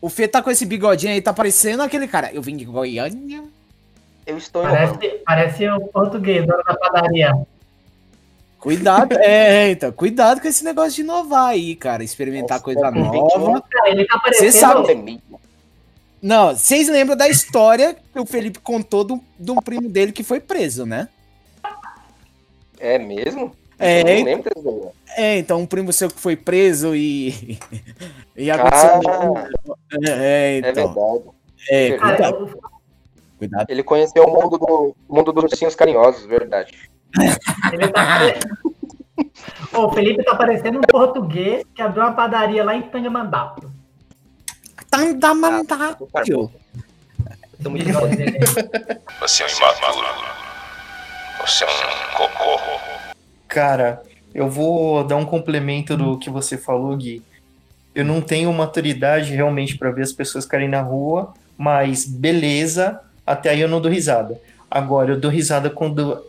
O Fê tá com esse bigodinho aí, tá parecendo aquele cara. Eu vim de Goiânia. Eu estou em Parece, parece o português, dono da padaria. Cuidado, é, então, cuidado com esse negócio de inovar aí, cara. Experimentar Nossa, coisa nova. Ele tá Você parecendo. sabe- Não, vocês lembram da história que o Felipe contou do- de um primo dele que foi preso, né? É mesmo? É, Eu não lembro. É, então um primo seu que foi preso e. e aconteceu. Ah, é, é então. verdade. É, Cara, cuidado. Ele conheceu o mundo, do, o mundo dos ursinhos carinhosos, verdade. ele tá. Ô, o Felipe tá parecendo um português que abriu uma padaria lá em Bigode bom. dele. Você é um imaturo. Você é um cocô. Cara, eu vou dar um complemento do que você falou, Gui. Eu não tenho maturidade realmente pra ver as pessoas ficarem na rua, mas beleza, até aí eu não dou risada. Agora, eu dou risada quando.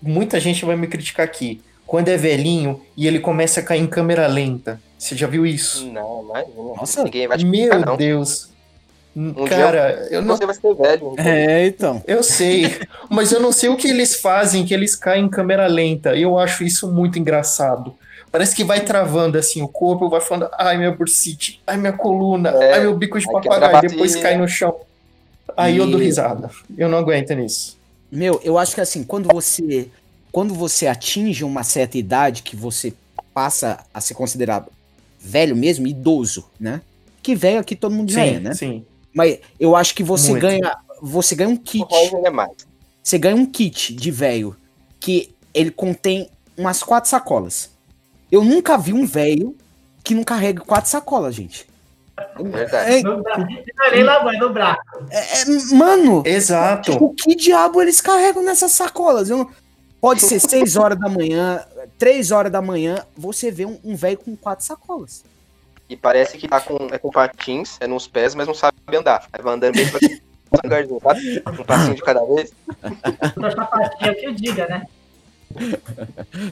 Muita gente vai me criticar aqui. Quando é velhinho e ele começa a cair em câmera lenta. Você já viu isso? Não, imagina. Nossa, Ninguém vai te Meu criticar, não. Deus. Um Cara, eu não, Você vai ser velho. então. É, então. Eu sei, mas eu não sei o que eles fazem, que eles caem em câmera lenta. Eu acho isso muito engraçado. Parece que vai travando assim o corpo, vai falando, ai minha bursite, ai minha coluna, É, ai meu bico de papagaio, depois cai no chão. Aí eu dou E- risada. Eu não aguento nisso. Meu, eu acho que assim, quando você. Quando você atinge uma certa idade que você passa a ser considerado velho mesmo, idoso, né? Que velho aqui todo mundo já é, Sim, né? sim. Mas eu acho que você Muito. ganha. Você ganha um kit. É mais. Você ganha um kit de velho que ele contém umas quatro sacolas. Eu nunca vi um velho que não carrega quatro sacolas, gente. Verdade. É, No Não é nem lá, mãe, no braço. é, mano, Exato. o que diabo eles carregam nessas sacolas? Eu Pode ser 6 horas da manhã, 3 horas da manhã, você vê um, um velho com quatro sacolas. E parece que tá com, é com patins, é nos pés, mas não sabe andar. Aí vai andando bem pra devagarzinho, sabe? Um passinho de cada vez. Toda sapatinha que eu diga, né?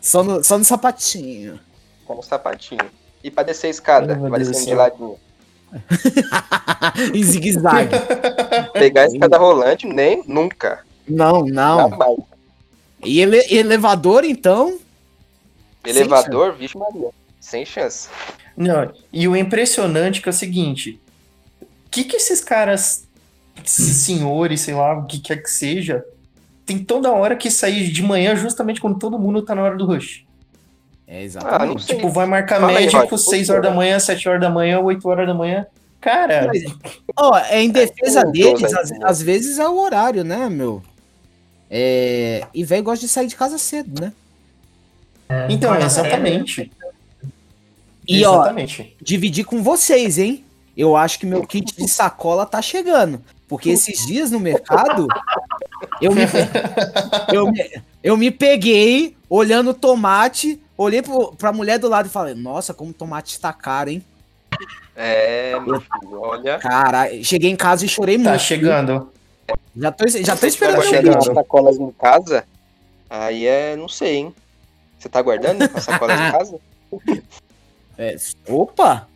Só no, só no sapatinho. Com um sapatinho. E pra descer a escada, vai descendo do de ladinho. em zigue-zague. Pegar a escada rolante, nem nunca. Não, não. Jamais. E ele- elevador, então. Elevador, vixe Maria. Sem chance. Não, e o impressionante que é o seguinte: o que, que esses caras, esses senhores, sei lá, o que quer que seja, tem toda hora que sair de manhã justamente quando todo mundo tá na hora do rush. É Ah, exatamente. sei. Tipo, vai marcar Fala aí, médico Roger, 6 por horas da manhã, 7 horas da manhã, 8 horas da manhã. Cara, Ó, é em defesa tem um deles, aí, às, né? às vezes é o horário, né, meu? É, e velho gosta de sair de casa cedo, né? então, Olha, exatamente. E ó, exatamente. dividir com vocês, hein? Eu acho que meu kit de sacola tá chegando. Porque esses dias no mercado, eu me, eu me, eu me peguei olhando tomate, olhei pro, pra mulher do lado e falei, nossa, como tomate tá caro, hein? É, meu filho, olha. Caralho, cheguei em casa e chorei Tá muito. chegando. Já tô, já tô Se você tiver esperando meu guardando kit. as sacolas em casa, aí é, não sei, hein? Você tá guardando as sacolas em casa? É, opa!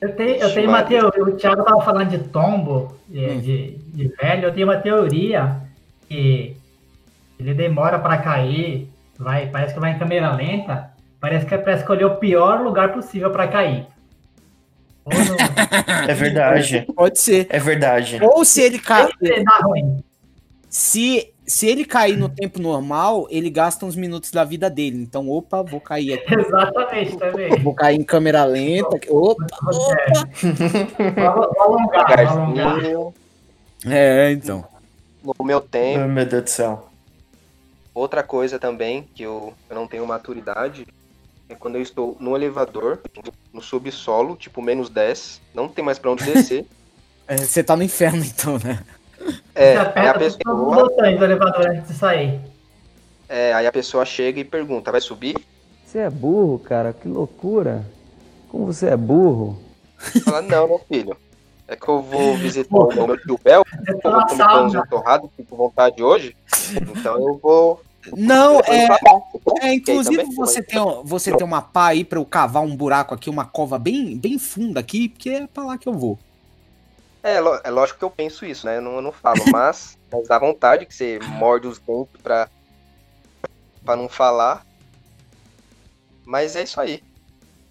Eu tenho, eu tenho uma teoria. O Thiago tava falando de tombo, de, Hum. de, de velho. Eu tenho uma teoria que ele demora pra cair, vai, parece que vai em câmera lenta. Parece que é pra escolher o pior lugar possível pra cair. É verdade. Pode ser. É verdade. Ou se ele cai. sempre dá ruim. Se, se ele cair no tempo normal, ele gasta uns minutos da vida dele. Então, opa, vou cair aqui. Exatamente, também. Vou cair em câmera lenta. Opa! Vou vou alongar, vou alongar. Devagarzinho, É, então. no meu tempo. Oh, meu Deus do céu. Outra coisa também que eu, eu não tenho maturidade é quando eu estou no elevador, no subsolo, tipo menos 10, não tem mais pra onde descer. É, Você tá no inferno, então, né? É, aí a pessoa, botões do elevador antes de sair. é, aí a pessoa chega e pergunta, vai subir? Você é burro, cara? Que loucura. Como você é burro? Fala, não, meu filho. É que eu vou visitar o meu tio Bel, eu tá vou comer pãozinho torrado, fico com vontade hoje. Então eu vou. Não, é. É, inclusive você tem, você tem uma pá aí pra eu cavar um buraco aqui, uma cova bem, bem funda aqui, porque é pra lá que eu vou. É, é lógico que eu penso isso, né? Eu não, eu não falo, mas, mas dá vontade que você morde os dentes pra, pra não falar. Mas é isso aí.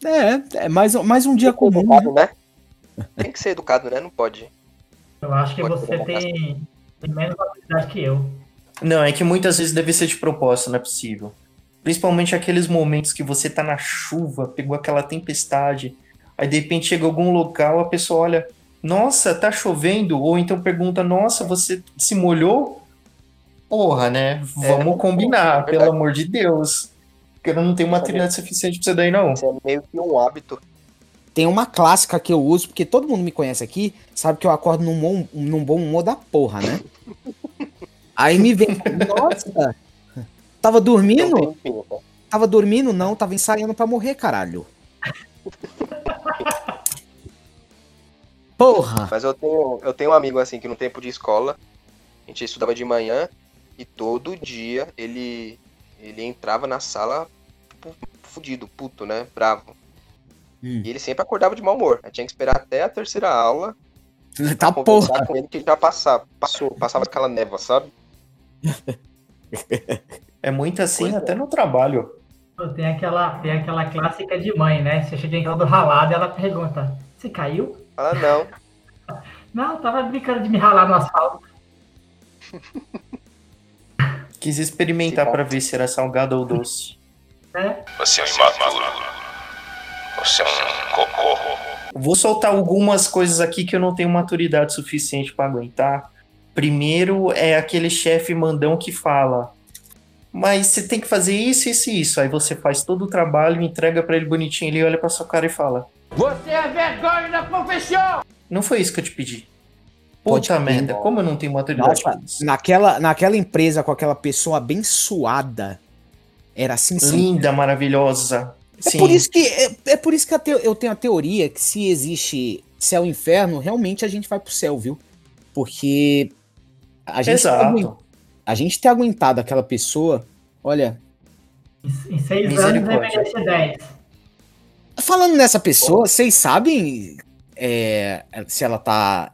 É, é mais, mais um dia comum. educado, né? Tem que ser educado, né? Não pode. Eu acho que Pode você tem, tem menos habilidade que eu. Não, é que muitas vezes deve ser de propósito, não é possível. Principalmente aqueles momentos que você tá na chuva, pegou aquela tempestade, aí de repente chega algum local, a pessoa olha, nossa, tá chovendo, ou então pergunta, nossa, você se molhou? Porra, né? Vamos combinar, é pelo amor de Deus. Porque eu não tenho maturidade suficiente pra isso daí, não. Isso é meio que um hábito. Tem uma clássica que eu uso, porque todo mundo me conhece aqui, sabe que eu acordo num bom, num bom humor da porra, né? Aí me vem, nossa, tava dormindo? Tava dormindo? Não, tava ensaiando pra morrer, caralho. Porra! Mas eu tenho, eu tenho um amigo assim que no tempo de escola, a gente estudava de manhã e todo dia ele ele entrava na sala tipo, fudido, puto, né? Bravo. Hum. E ele sempre acordava de mau humor. Eu tinha que esperar até a terceira aula Tá porra! com ele que já passava, passou, passava aquela névoa, sabe? É muito assim Pois é. até no trabalho. Tem aquela, tem aquela clássica de mãe, né? Você chega em casa do ralado e ela pergunta: Você caiu? Fala, não. Não, tava brincando de me ralar no asfalto. Quis experimentar pra ver se era salgado ou doce. Né? Você é um imaturo. Você é um cocô. Vou soltar algumas coisas aqui que eu não tenho maturidade suficiente pra aguentar. Primeiro é aquele chefe mandão que fala: Mas você tem que fazer isso, isso e isso. Aí você faz todo o trabalho, entrega pra ele bonitinho, ele olha pra sua cara e fala: Você é vergonha da profissão! Não foi isso que eu te pedi. Puta merda, como eu não tenho maturidade Nossa, naquela, naquela empresa com aquela pessoa abençoada, era assim sim. Linda, maravilhosa. É Sim. por isso que, é, é por isso que a teo- eu tenho a teoria que se existe céu e inferno, realmente a gente vai pro céu, viu? Porque a gente, Exato. a gente ter aguentado aquela pessoa, olha, Em, seis anos deveria ser 10. falando nessa pessoa, vocês sabem é, se ela tá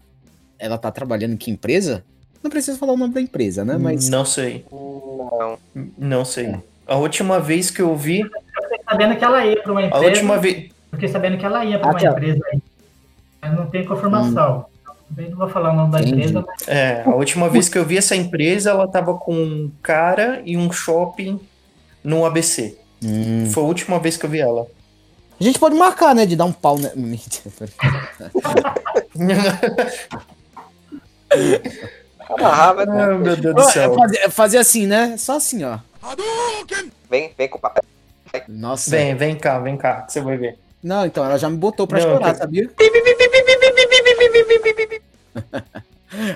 ela tá trabalhando em que empresa? Não precisa falar o nome da empresa, né? Mas Não sei, Não. não sei. A última vez que eu vi, Eu fiquei sabendo que ela ia pra uma a empresa. última vez. Eu fiquei sabendo que ela ia pra uma empresa aí. Mas não tem confirmação. Também não vou falar o nome da Entendi. empresa, mas É, a última vez que eu vi essa empresa, ela tava com um cara e um shopping no ABC. Hum. Foi a última vez que eu vi ela. a gente pode marcar, né? De dar um pau, né? Mentira. Amarrava, né? Meu Deus do Ó, é céu. fazer, é fazer assim, né? Só assim, ó. Vem, vem com o papai. Nossa. Vem, vem cá, vem cá, que você vai ver. Não, então ela já me botou pra Não, chorar, sabia?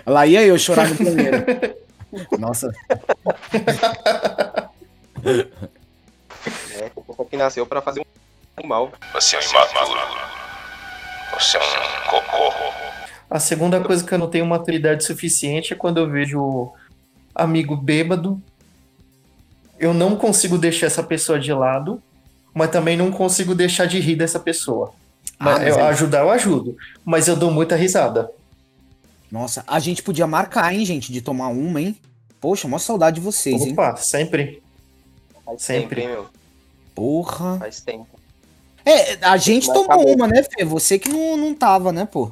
Lá ia eu chorar no banheiro. Nossa, É, a pessoa que nasceu pra fazer um mal. Você é um imaturo. Você é um cocô. A segunda coisa que eu não tenho maturidade suficiente é quando eu vejo amigo bêbado. Eu não consigo deixar essa pessoa de lado, mas também não consigo deixar de rir dessa pessoa. Mas Ah, mas eu, é- ajudar eu ajudo, mas eu dou muita risada. nossa, a gente podia marcar, hein, gente, de tomar uma, hein? Poxa, mó saudade de vocês, hein? Opa, sempre. Faz Sempre. tempo, hein, meu? Porra. Faz tempo. É, a gente Mas tomou acabou. uma, né, Fê? Você que não, não tava, né, pô?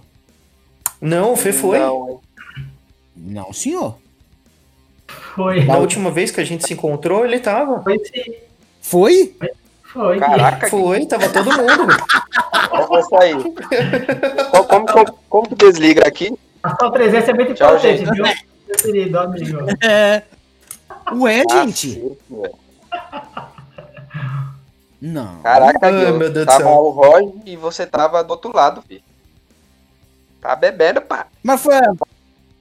Não, o Fê foi. Não, Não, senhor. foi. Na última vez que a gente se encontrou, ele tava. Foi sim. Foi? Foi. Caraca, Foi, tava todo mundo. eu vou sair. Como, como, como, como que desliga aqui? A sua presença é muito Tchau, importante, gente. viu? Meu querido amigo. É. Ué, Ah, gente. Velho. Não. Caraca, Ai, meu Deus do tava céu. o Roy e você tava do outro lado, filho. Tá bebendo, pá. Mas foi.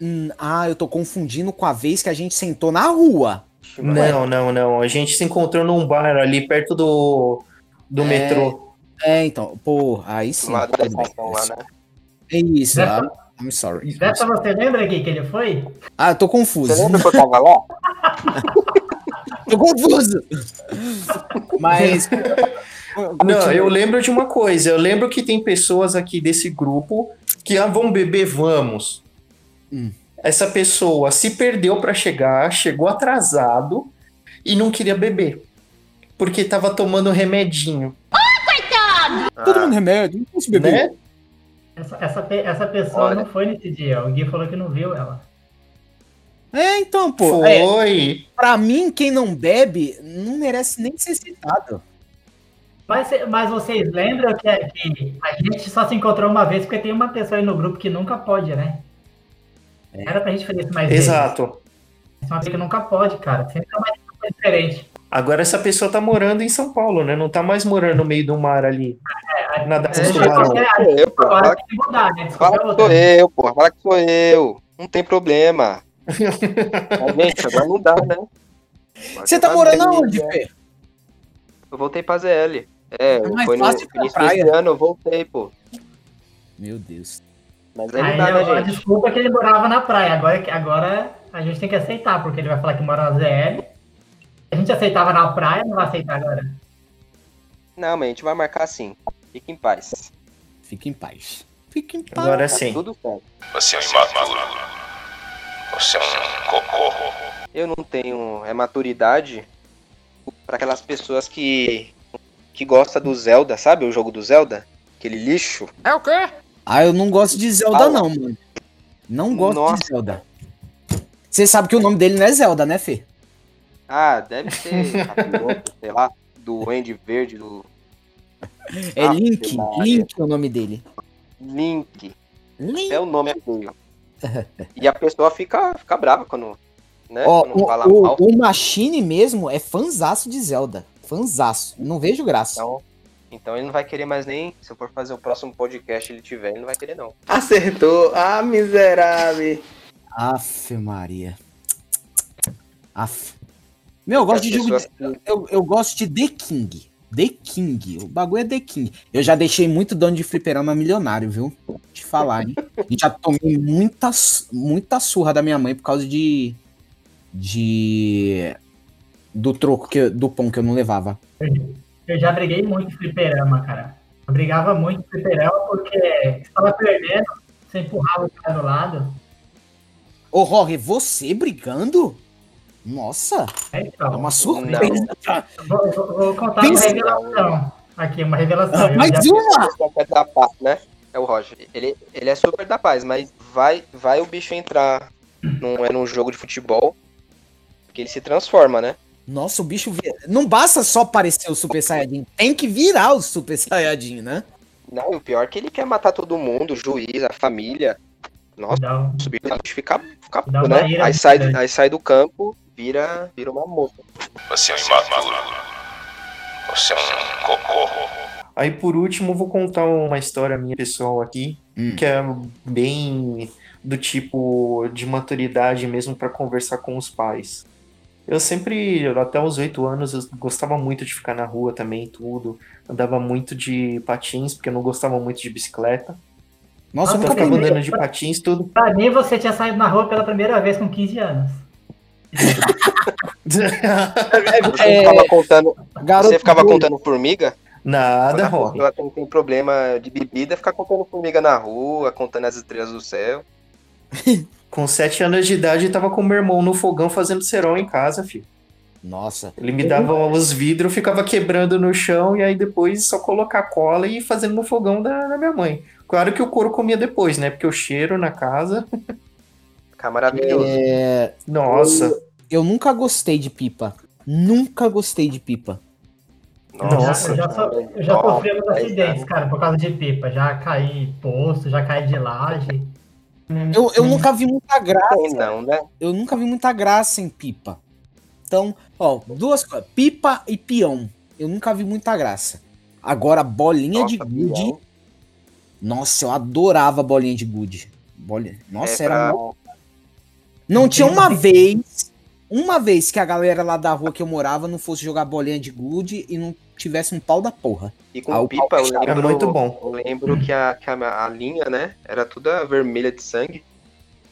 Hum, ah, eu tô confundindo com a vez que a gente sentou na rua. Não, não, não. A gente se encontrou num bar ali perto do, do É, metrô. É, então, pô, aí Do sim. lado da estação lá, né? É isso, Dessa- ah, I'm sorry. Dessa você lembra aqui que ele foi? Ah, eu tô confuso. Você lembra que eu tava lá? Tô confuso. Mas Não, eu lembro de uma coisa. Eu lembro que tem pessoas aqui desse grupo que ah, vão beber, vamos. Hum. Essa pessoa se perdeu pra chegar, chegou atrasado e não queria beber. Porque tava tomando remedinho. Todo mundo remédio, não posso beber. Né? Essa, essa, essa pessoa Olha. não foi nesse dia. O Gui falou que não viu ela. É, então, pô. é, Foi. pra mim, quem não bebe não merece nem ser citado. Mas, mas vocês lembram que, que a gente só se encontrou uma vez porque tem uma pessoa aí no grupo que nunca pode, né? Era pra gente fazer isso mais vezes. Exato. Tem uma pessoa que nunca pode, cara. Sempre é uma coisa diferente. Agora essa pessoa tá morando em São Paulo, né? Não tá mais morando no meio do mar ali. Na da É, É, Tubarão. qualquer- sou eu, pô. agora Fala, tem que mudar, né? Fala que sou eu, pô. Fala que sou eu. Não tem problema. Gente, agora não dá, né? Agora Você tá já morando bem, aonde, né? Fê? Eu voltei pra ZL. É, É mais foi no início praia. desse ano, eu voltei, pô. Meu Deus. Mas aí dá, eu- né, a gente? desculpa é que ele morava na praia. Agora, agora a gente tem que aceitar, porque ele vai falar que mora na ZL. A gente aceitava na praia, não vai aceitar agora. Não, mas a gente vai marcar assim. Fique em paz. Fique em paz. Fique em paz. Agora Tá sim. tudo certo. Você é um imaturo. Você é um cocô. Eu não tenho é maturidade pra aquelas pessoas que que gosta do Zelda, sabe? O jogo do Zelda, aquele lixo. É o quê? Ah, eu não gosto de Zelda, Fala. não, mano. Não gosto Nossa. de Zelda. Você sabe que o nome dele não é Zelda, né, Fê? Ah, deve ser sei lá, do Andy Verde, do É Ah, Link. Maria. Link é o nome dele. Link. Link. É o nome é feio. E a pessoa fica, fica brava quando, né, quando fala o, mal. o, o Machine mesmo é fanzaço de Zelda. Fanzaço. Não vejo graça. Então, então ele não vai querer mais nem. Se eu for fazer o próximo podcast e ele tiver, ele não vai querer, não. Acertou. Ah, miserável. Aff, Maria. Aff. Meu, eu gosto de jogo de, que- eu, eu gosto de The King. The King. O bagulho é The King. Eu já deixei muito dono de fliperama milionário, viu? Te falar, hein? E já tomei muita, muita surra da minha mãe por causa de. De. Do troco, que, do pão que eu não levava. Eu já briguei muito em fliperama, cara. Eu brigava muito em fliperama porque você tava perdendo, você empurrava o cara do lado. Ô, Jorge, você brigando? Nossa, É, é então, uma surpresa. vou, vou- vou contar Pensa- uma revelação. Aqui, uma revelação. Eu Mais já- uma! né? É o Roger. Ele, ele é super da paz, mas vai, vai o bicho entrar num, é num jogo de futebol que ele se transforma, né? Nossa, o bicho vira. Não basta só parecer o Super Saiyajin, tem que virar o Super Saiyajin, né? Não, e o pior é que ele quer matar todo mundo, o juiz, a família. Nossa, o bicho fica, fica uma né? ira Aí sai, aí sai do campo, vira, vira uma moça. Você é um imaturo. Você é um cocô. Aí por último, eu vou contar uma história minha pessoal aqui, Hum. que é bem do tipo de maturidade mesmo para conversar com os pais. Eu sempre, até os oito anos, eu gostava muito de ficar na rua também, tudo. Andava muito de patins, porque eu não gostava muito de bicicleta. Nossa, Então eu ficava andando de patins, tudo. Pra mim, você tinha saído na rua pela primeira vez com 15 anos. Você É, ficava contando, garoto você ficava doido. contando formiga? Nada, Quando a Rory. pessoa tem, tem problema de bebida, fica contando formiga na rua, contando as estrelas do céu. Com sete anos de idade, eu tava com meu irmão no fogão fazendo cerol em casa, filho. Nossa. Ele me dava os vidros, ficava quebrando no chão, e aí depois só colocar cola e ir fazendo no fogão da, da minha mãe. Claro que o couro comia depois, né? Porque o cheiro na casa. Fica maravilhoso. É, Nossa. eu nunca gostei de pipa. Nunca gostei de pipa. Nossa. Eu já, so- eu já Nossa, sofri alguns acidentes, cara, por causa de pipa. Já caí em posto, já caí de laje. Eu, eu nunca vi muita graça. Tem não, né? Eu nunca vi muita graça em pipa. Então, ó, duas coisas. Pipa e peão. Eu nunca vi muita graça. Agora, bolinha Nossa, de gude. Nossa, eu adorava bolinha de gude. Bolinha... Nossa, É era. pra- Não tinha uma vez. Uma vez que a galera lá da rua que eu morava não fosse jogar bolinha de gude e não tivesse um pau da porra. E com Ah, o pipa, eu lembro, É muito bom. Eu lembro que, a, que a, a linha, né, era toda vermelha de sangue.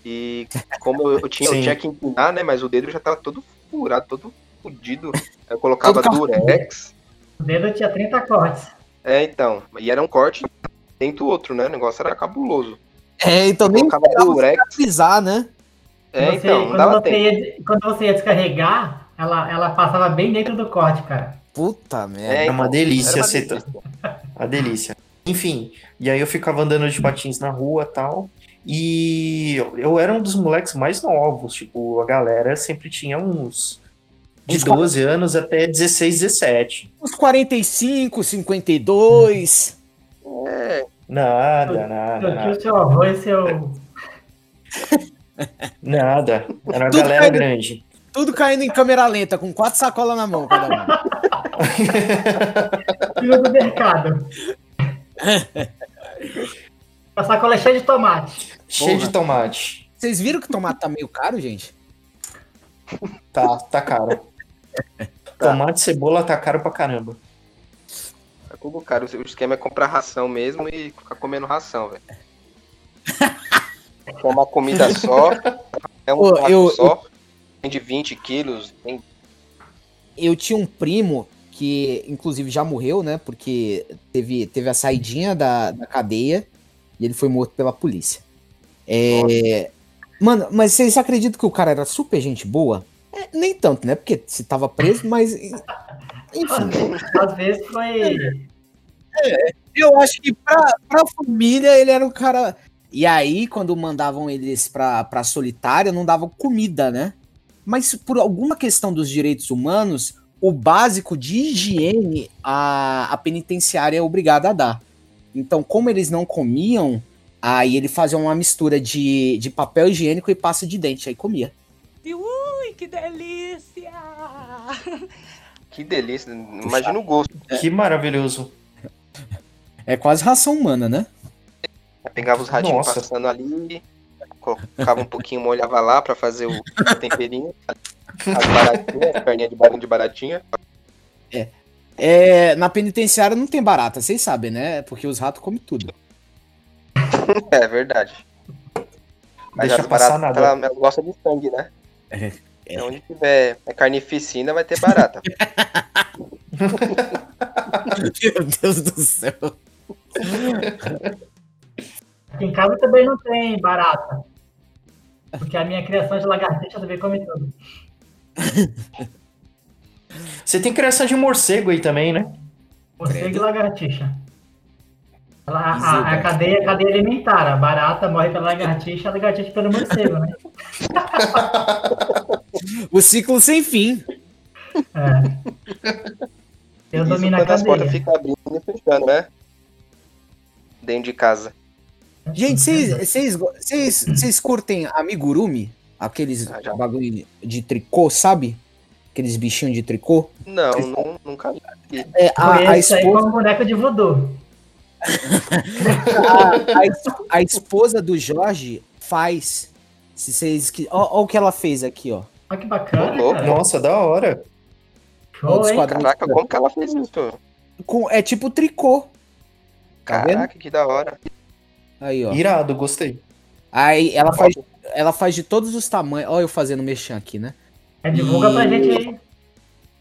E como eu, eu tinha, eu tinha que empinar, né, mas o dedo já tava todo furado, todo fudido. Aí Eu colocava durex. O dedo tinha 30 cortes. É, então. E era um corte dentro do outro, né? O negócio era cabuloso. É, então nem Colocava durex. pisar, né? É, Você- então, quando, dava você tempo. ia, quando você ia descarregar, ela, ela passava bem dentro do corte, cara. Puta merda. É, É uma então, delícia, uma você tá- A delícia. Enfim, e aí eu ficava andando de patins na rua tal. E eu, eu era um dos moleques mais novos. Tipo, a galera sempre tinha uns de Uns 12 anos até 16, 17. Uns 45, 52. É, Nada, nada, Eu tinha nada. o seu avô e seu. Nada. Era uma Tudo galera caindo. grande. Tudo caindo em câmera lenta, com quatro sacolas na mão cada um. filho do mercado. A sacola é cheia de tomate. Cheio Porra. de tomate. Vocês viram que o tomate tá meio caro, gente? Tá, tá caro. Tomate e cebola tá caro pra caramba. tá tudo caro. O esquema é comprar ração mesmo e ficar comendo ração, velho. É uma comida só, é um Ô, prato eu- só, tem de 20 quilos, tem Eu tinha um primo que, inclusive, já morreu, né? Porque teve, teve a saidinha da, da cadeia e ele foi morto pela polícia. É, Mano, mas vocês acreditam que o cara era super gente boa? É, nem tanto, né? Porque se tava preso, mas. Enfim. Às vezes foi. Eu acho que pra, pra família ele era um cara. E aí, quando mandavam eles pra, pra solitária, não davam comida, né? Mas por alguma questão dos direitos humanos, o básico de higiene a, a penitenciária é obrigada a dar. Então, como eles não comiam, aí ele fazia uma mistura de, de papel higiênico e pasta de dente, aí comia. Ui, que delícia! que delícia. Imagina o gosto. Que maravilhoso. É quase ração humana, né? Pegava os ratinhos Nossa. passando ali, colocava um pouquinho, molhava lá pra fazer o temperinho. As baratinhas, as perninhas de barinho de baratinha. É, na penitenciária não tem barata, vocês sabem, né? Porque os ratos comem tudo. É verdade. Mas Deixa as baratas, nada. ela, ela gosta de sangue, né? É. Então, onde tiver é carnificina, vai ter barata. Meu Deus do céu. Aqui em casa também não tem barata. Porque a minha criação de lagartixa também come tudo. Você tem criação de morcego aí também, né? Morcego e lagartixa. Ela- a, a- cadeia, a cadeia alimentar. A barata morre pela lagartixa, a lagartixa pelo morcego, né? O ciclo sem fim. É. Eu Isso domino a quando as portas cadeia. ficam abrindo e fechando, né? Dentro de casa. Gente, vocês- curtem amigurumi? Aqueles Ah, já. bagulho de tricô, sabe? Aqueles bichinhos de tricô? Não, não nunca vi. É, a, a, esposa, como boneco de voodoo. a, a a esposa do Jorge faz. Se vocês. que- Ó, ó o que ela fez aqui, ó. Olha que bacana, cara. Nossa, da hora. Show. Caraca, como que ela fez isso? Com- é tipo tricô. Tá vendo? Caraca, que da hora. Aí, ó. Irado, gostei. Aí ela faz, ela faz de todos os tamanhos. Olha eu fazendo mexer aqui, né? É, divulga pra E- gente aí.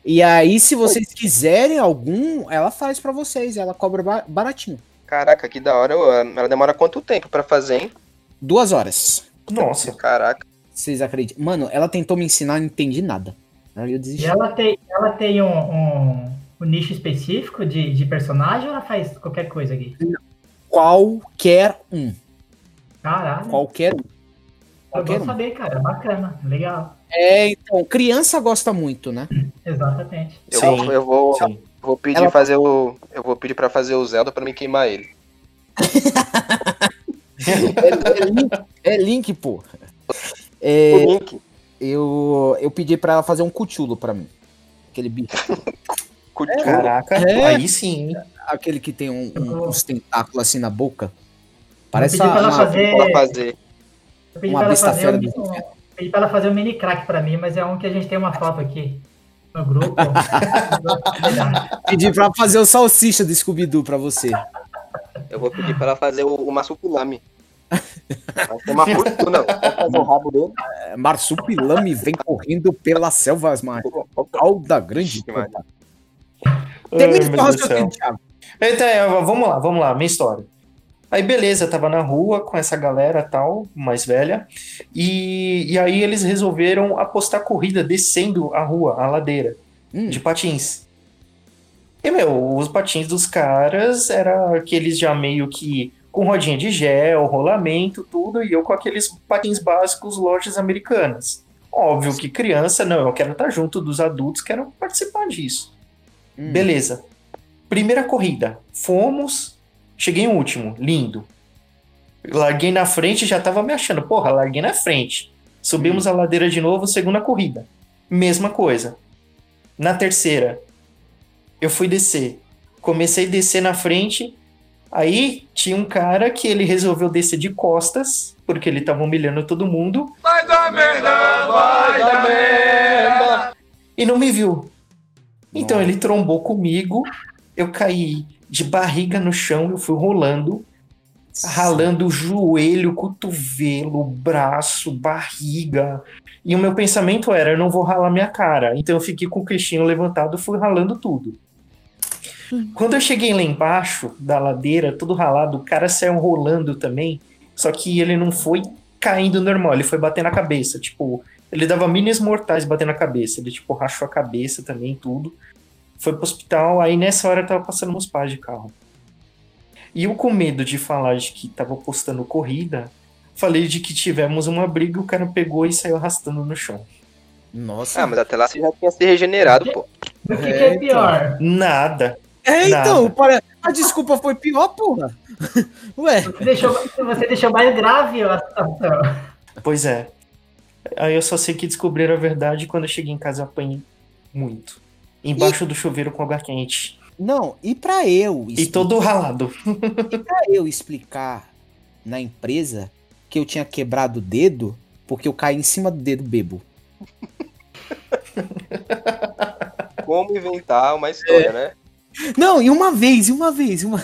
E aí, se vocês quiserem algum, ela faz pra vocês. Ela cobra ba- baratinho. Caraca, que da hora. Ela demora quanto tempo pra fazer, hein? Duas horas. Nossa. Caraca. Vocês acreditam? Mano, ela tentou me ensinar, não entendi nada. Aí eu E desisti. ela tem, ela tem um, um, um nicho específico de, de personagem ou ela faz qualquer coisa aqui? Qualquer um. Caralho. Qualquer um. Eu Qualquer vou um. saber, cara. Bacana. Legal. É, então, criança gosta muito, né? Exatamente. Eu Sim, vou, eu vou, sim. vou pedir Ela- fazer o. Eu vou pedir pra fazer o Zelda pra me queimar ele. É, é link, é link, pô. O É, Link. eu, eu pedi pra ela fazer um cuchulo pra mim. Aquele bicho. Caraca, É. aí sim. Aquele que tem um, um- uns tentáculos assim na boca. Parece pedi pra ela uma- fazer- Pra fazer. Eu pedi Uma pra, ela besta fazer um, do um- pedi pra ela fazer um mini crack pra mim, mas é um que a gente tem uma foto aqui no grupo. Pedi pra fazer o salsicha do Scooby-Doo pra você. Eu vou pedir pra ela fazer o, o massupilame. Vai ser uma fortuna. Fazer o rabo dele. É, Marsupilame vem correndo pelas selvas, mas cauda grande. Maria. Termina do raciocínio. Thiago. Então, vamos lá, vamos lá, minha história. Aí, beleza, tava na rua com essa galera tal, mais velha, e, e aí eles resolveram apostar corrida descendo a rua, a ladeira, Hum. de patins. E, meu, os patins dos caras era aqueles já meio que com rodinha de gel, rolamento, tudo, e eu com aqueles patins básicos lojas americanas. Óbvio que criança, não, eu quero estar junto dos adultos, quero participar disso. Hum. Beleza. Primeira corrida. Fomos. Cheguei em último. Lindo. Larguei na frente já tava me achando. Porra, larguei na frente. Subimos a ladeira de novo, segunda corrida. Mesma coisa. Na terceira, eu fui descer. Comecei a descer na frente. Aí tinha um cara que ele resolveu descer de costas, porque ele tava humilhando todo mundo. Vai dar merda, vai dar merda. e não me viu. Então ele trombou comigo, eu caí de barriga no chão, eu fui rolando, ralando o joelho, cotovelo, braço, barriga. E o meu pensamento era, eu não vou ralar minha cara. Então eu fiquei com o queixinho levantado, fui ralando tudo. Quando eu cheguei lá embaixo da ladeira, todo ralado, o cara saiu rolando também, só que ele não foi caindo normal, ele foi bater na cabeça, tipo, ele dava minis mortais batendo na cabeça. Ele, tipo, rachou a cabeça também, tudo. Foi pro hospital, aí nessa hora tava passando uns pais de carro. E eu com medo de falar de que tava postando corrida, falei de que tivemos uma briga, o cara pegou e saiu arrastando no chão. Nossa. Ah, mas até lá você já tinha se regenerado, pô. O que, que é pior? Nada. É, então, Nada. para... a desculpa foi pior, porra. Ué. Você deixou, você deixou mais grave a situação. Pois é. Aí eu só sei que descobriram a verdade quando eu cheguei em casa eu apanhei muito. Embaixo do chuveiro com água quente. Não, e pra eu E todo ralado. E pra eu explicar na empresa que eu tinha quebrado o dedo porque eu caí em cima do dedo bebo. Como inventar uma história, né? Não, e uma vez, e uma vez, uma.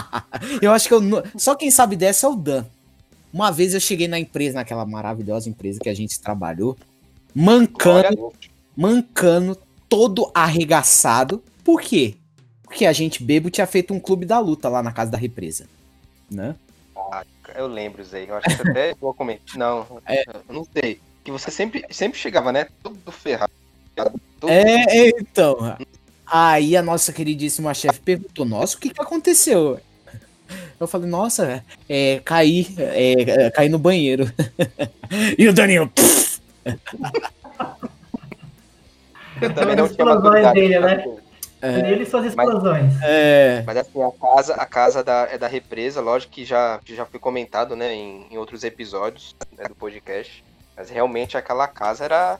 eu acho que eu. Só quem sabe dessa é o Dan. Uma vez eu cheguei na empresa, naquela maravilhosa empresa que a gente trabalhou, mancando, mancando, todo arregaçado. Por quê? Porque a gente bebo tinha feito um clube da luta lá na casa da represa. Né? Ah, eu lembro, Zé. Eu acho que até vou comentar. Não, eu não sei. Que você sempre, sempre chegava, né? Todo ferrado. Todo... É, é, então. Aí a nossa queridíssima chefe perguntou: Nossa, o que, que aconteceu? Eu falei: Nossa, é, caí, é, é, caí no banheiro. e o Danilo. Também As não tinha explosões maturidade. dele, né? tudo. É. Ele e suas explosões. É. Mas assim, a casa, a casa da, é da represa, lógico que já, que já foi comentado, né, em, em outros episódios né, do podcast. Mas realmente aquela casa era.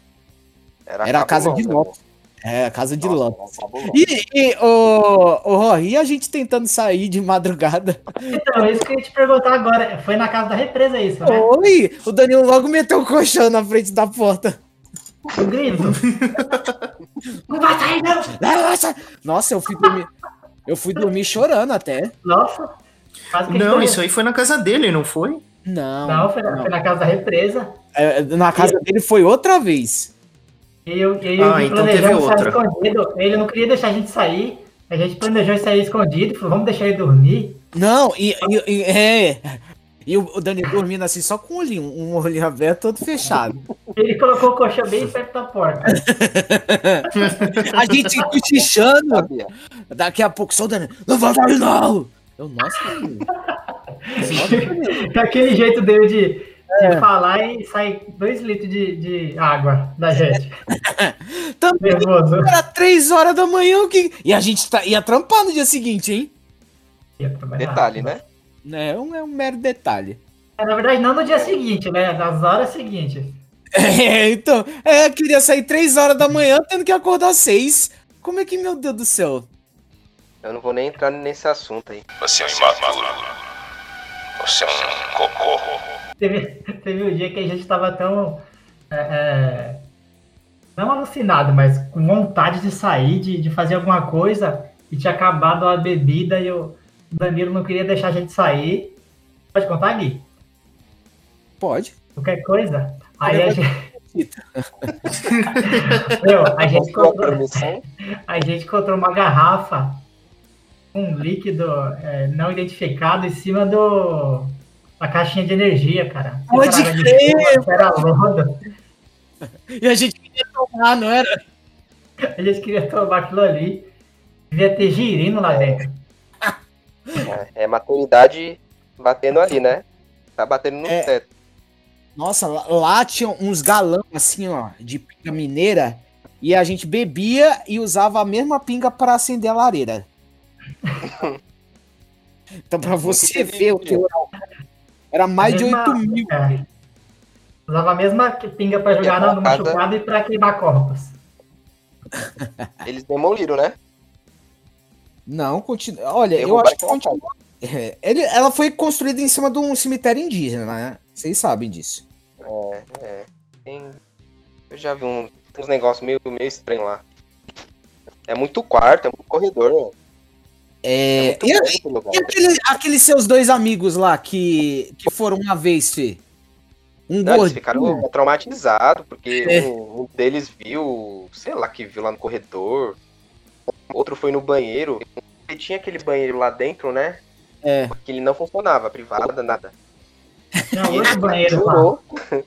Era, Era a casa de Lopes. É, a casa de Nossa, Lopes. E, e o, o Rory, e a gente tentando sair de madrugada? Então, é isso que eu ia te perguntar agora. Foi na casa da represa isso, né? Oi! O Danilo logo meteu o colchão na frente da porta. O grito. não vai sair, não! Nossa, Nossa, eu fui dormir. Eu fui dormir chorando até. Nossa! Não, isso aí foi na casa dele, não foi? Não. Não, foi na, foi na casa da represa. É, na casa dele foi outra vez. E eu, e eu Ah, então teve planejamos sair outra. escondido. Ele não queria deixar a gente sair. A gente planejou sair escondido. Falou, vamos deixar ele dormir. Não, e, e- e- é. E o, o Danilo dormindo assim, só com o olhinho, um olhinho aberto, todo fechado. Ele colocou o colchão bem perto da porta. A gente cochichando. Daqui a pouco, só o Danilo. Não vai sair, não! Eu, nossa. Daquele jeito dele de, de É. falar e sai dois litros de, de água da gente. Também Nervoso. era três horas da manhã o que... e a gente tá, ia trampar no dia seguinte, hein? Detalhe, né? É um, é um mero detalhe. É, Na verdade, não no dia seguinte, né? Nas horas seguintes. É, então, é, queria sair três horas da manhã, tendo que acordar seis. Como é que, meu Deus do céu? Eu não vou nem entrar nesse assunto aí. Você é um imaturo. Você é um cocô. Teve, teve um dia que a gente tava tão. é, é, não alucinado, mas com vontade de sair, de, de fazer alguma coisa, e tinha acabado a bebida e o Danilo não queria deixar a gente sair. Pode contar, Gui? Pode. Qualquer coisa? Aí a gente. Meu, a gente Qual a gente encontrou uma garrafa com um líquido é, não identificado em cima do da caixinha de energia, cara. Pode crer! Era lodo. E a gente queria tomar, não era? A gente queria tomar aquilo ali. Devia ter girino lá dentro. É, é maturidade batendo ali, né? Tá batendo no É. teto. Nossa, lá, tinha uns galão assim, ó, de pinga mineira. E a gente bebia e usava a mesma pinga para acender a lareira. então, pra você ver o que eu era, era mais de Mesma- 8 mil. é. Usava a mesma pinga pra jogar no casa- machucado e pra queimar corpos. Eles demoliram, né? Não, continua. Olha, eu Derrubaram acho que continua. É, ele- ela foi construída em cima de um cemitério indígena, né? Vocês sabem disso. É, é. Tem- Eu já vi um- uns negócios meio, meio estranhos lá. É muito quarto, é muito corredor? É, muito e, e aquele- aqueles seus dois amigos lá que, que foram uma vez, Fê? Um Não, eles ficaram traumatizados, porque É. um, um deles viu, sei lá, que viu lá no corredor. Outro foi no banheiro. E tinha aquele banheiro lá dentro, né? É. Que ele não funcionava, privada, nada. Tinha E ele banheiro jurou.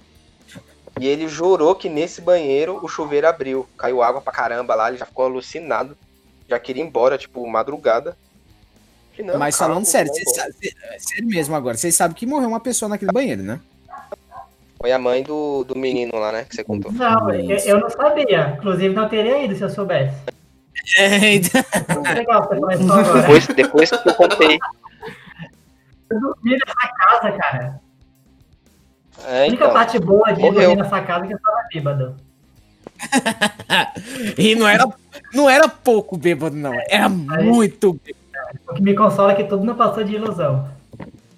e ele jurou que nesse banheiro o chuveiro abriu. Caiu água pra caramba lá, ele já ficou alucinado. Já queria ir embora, tipo, madrugada. Falei, não, Mas calma, falando sério, vai vocês embora. sa- cê- é sério mesmo agora, vocês sabem que morreu uma pessoa naquele banheiro, né? Foi a mãe do, do menino lá, né? Que você contou. Não, eu, eu não sabia. Inclusive, não teria ido se eu soubesse. É, então-. Depois, depois que eu contei. Eu dormi nessa casa, cara. É, A única então. parte boa de morreu. dormir nessa casa é que eu tava bêbado. e não era, não era pouco bêbado, não. Era muito bêbado. O que me consola é que tudo não passou de ilusão.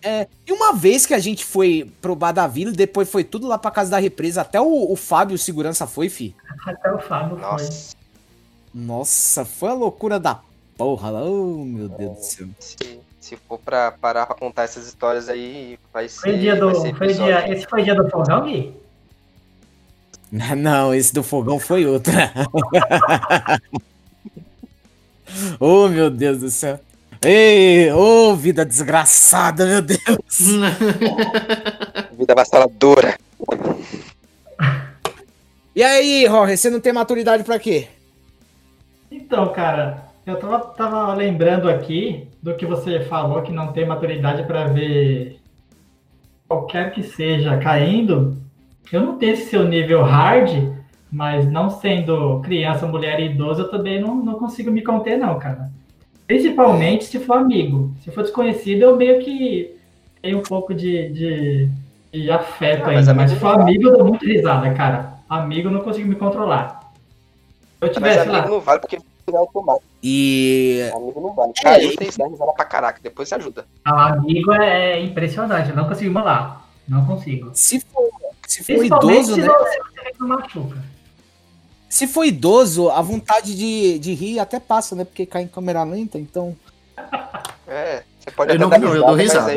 É, e uma vez que a gente foi pro Bar da Vila, depois foi tudo lá pra casa da represa, até o, o Fábio, o segurança, foi, fi. Até o Fábio foi. Nossa, foi a loucura da porra. lá. Oh, meu Deus do céu. se, se for pra parar pra contar essas histórias aí, vai ser. Foi dia do. ser Foi dia, esse foi dia do fogão, Gui? Não, esse do fogão foi outro. oh, meu Deus do céu. Ei, ô, vida desgraçada, meu Deus. Vida avassaladora. E aí, Jorge, você não tem maturidade pra quê? Então, cara, eu tava, tava lembrando aqui do que você falou, que não tem maturidade pra ver qualquer que seja caindo. Eu não tenho esse seu nível hard, mas não sendo criança, mulher e idoso, eu também não, não consigo me conter, não, cara. Principalmente se for amigo. Se for desconhecido, eu meio que tenho um pouco de, de, de afeto Ah, mas ainda. Mas se for amigo, eu dou muito risada, cara. Amigo, eu não consigo me controlar. Se eu Mas tivesse lá. amigo não vale porque é automático. E. Amigo não vale. Caiu, tem dá risada pra caraca. Depois você ajuda. Não, amigo é impressionante, eu não consigo molar. Não consigo. Se for, se for idoso, se né? que. Se for idoso, a vontade de, de rir até passa, né? Porque cai em câmera lenta, então. É, você pode Eu até não- dar não, eu dou risada.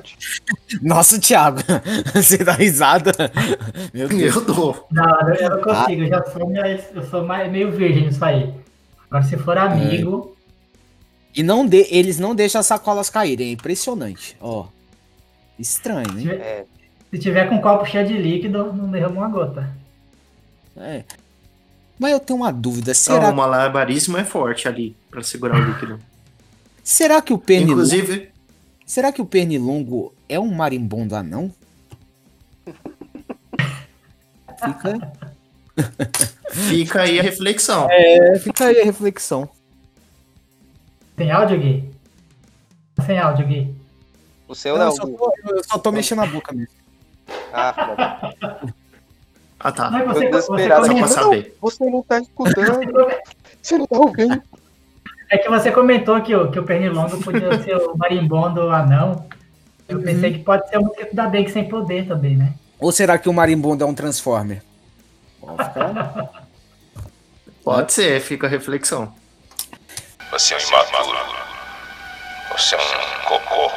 Nossa, Thiago, você dá risada. Meu Deus. Eu dou. Não, eu não consigo, eu já sou, mais, eu sou mais, meio virgem nisso aí. Agora, se for amigo, E não de, eles não deixam as sacolas caírem, é impressionante. Ó. Estranho, se hein? tiver, É, se tiver com um copo cheio de líquido, não derrama uma gota. É. Mas eu tenho uma dúvida. Não, Será, o malabarismo é forte ali pra segurar o líquido. será que o pernilongo. Inclusive, Será que o pernilongo é um marimbondo anão? Fica, fica aí a reflexão. é, fica aí a reflexão. Tem áudio, Gui? Sem áudio, Gui. o seu Não, não. eu, só tô, eu só tô mexendo a boca mesmo. Ah, da- Ah, tá. Mas você, Eu você desesperado comentou, saber. você não tá escutando. Você não tá ouvindo. é que você comentou que o, que o pernilongo podia ser o marimbondo anão. Eu pensei que pode ser o mosquito da dengue sem poder também, né? Ou será que o marimbondo é um transformer? Pode ficar. Pode ser, fica a reflexão. Você é um imaturo. Você é um cocô.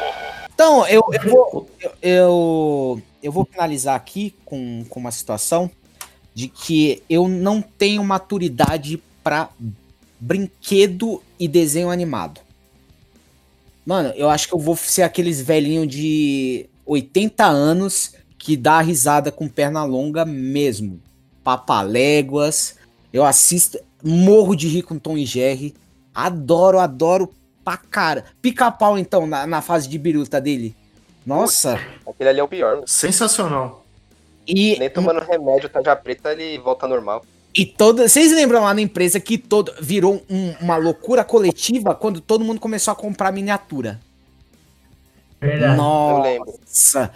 Então, eu, eu, vou, eu, eu, eu vou finalizar aqui com, com uma situação de que eu não tenho maturidade pra brinquedo e desenho animado. Mano, eu acho que eu vou ser aqueles velhinhos de 80 anos que dá risada com perna longa mesmo. Papaléguas. Eu assisto, morro de rir com Tom e Jerry. Adoro, adoro pra cara. Pica-pau, então, na, na fase de biruta dele. Nossa. Aquele ali é o pior. Sensacional. E, Nem tomando remédio, tá já preta, ele volta normal. E toda. Vocês lembram lá na empresa que todo virou um- uma loucura coletiva quando todo mundo começou a comprar miniatura? Verdade. Eu lembro. Nossa.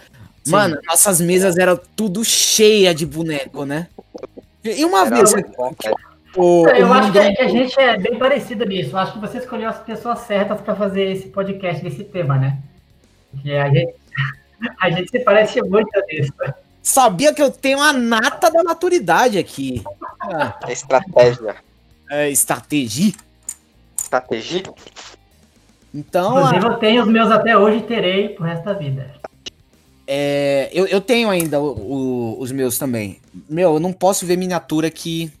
Mano, nossas mesas eram tudo cheia de boneco, né? E uma Era vez. bom, o- Eu o acho que, que a gente é bem parecido nisso. Eu acho que você escolheu as pessoas certas para fazer esse podcast desse tema, né? Porque a gente, a gente se parece muito nisso. Sabia que eu tenho a nata da maturidade aqui. É estratégia. é, estratégia. Estratégia? Então, Inclusive, a- eu tenho os meus até hoje e terei pro resto da vida. É, eu, eu tenho ainda o- o- os meus também. Meu, eu não posso ver miniatura que.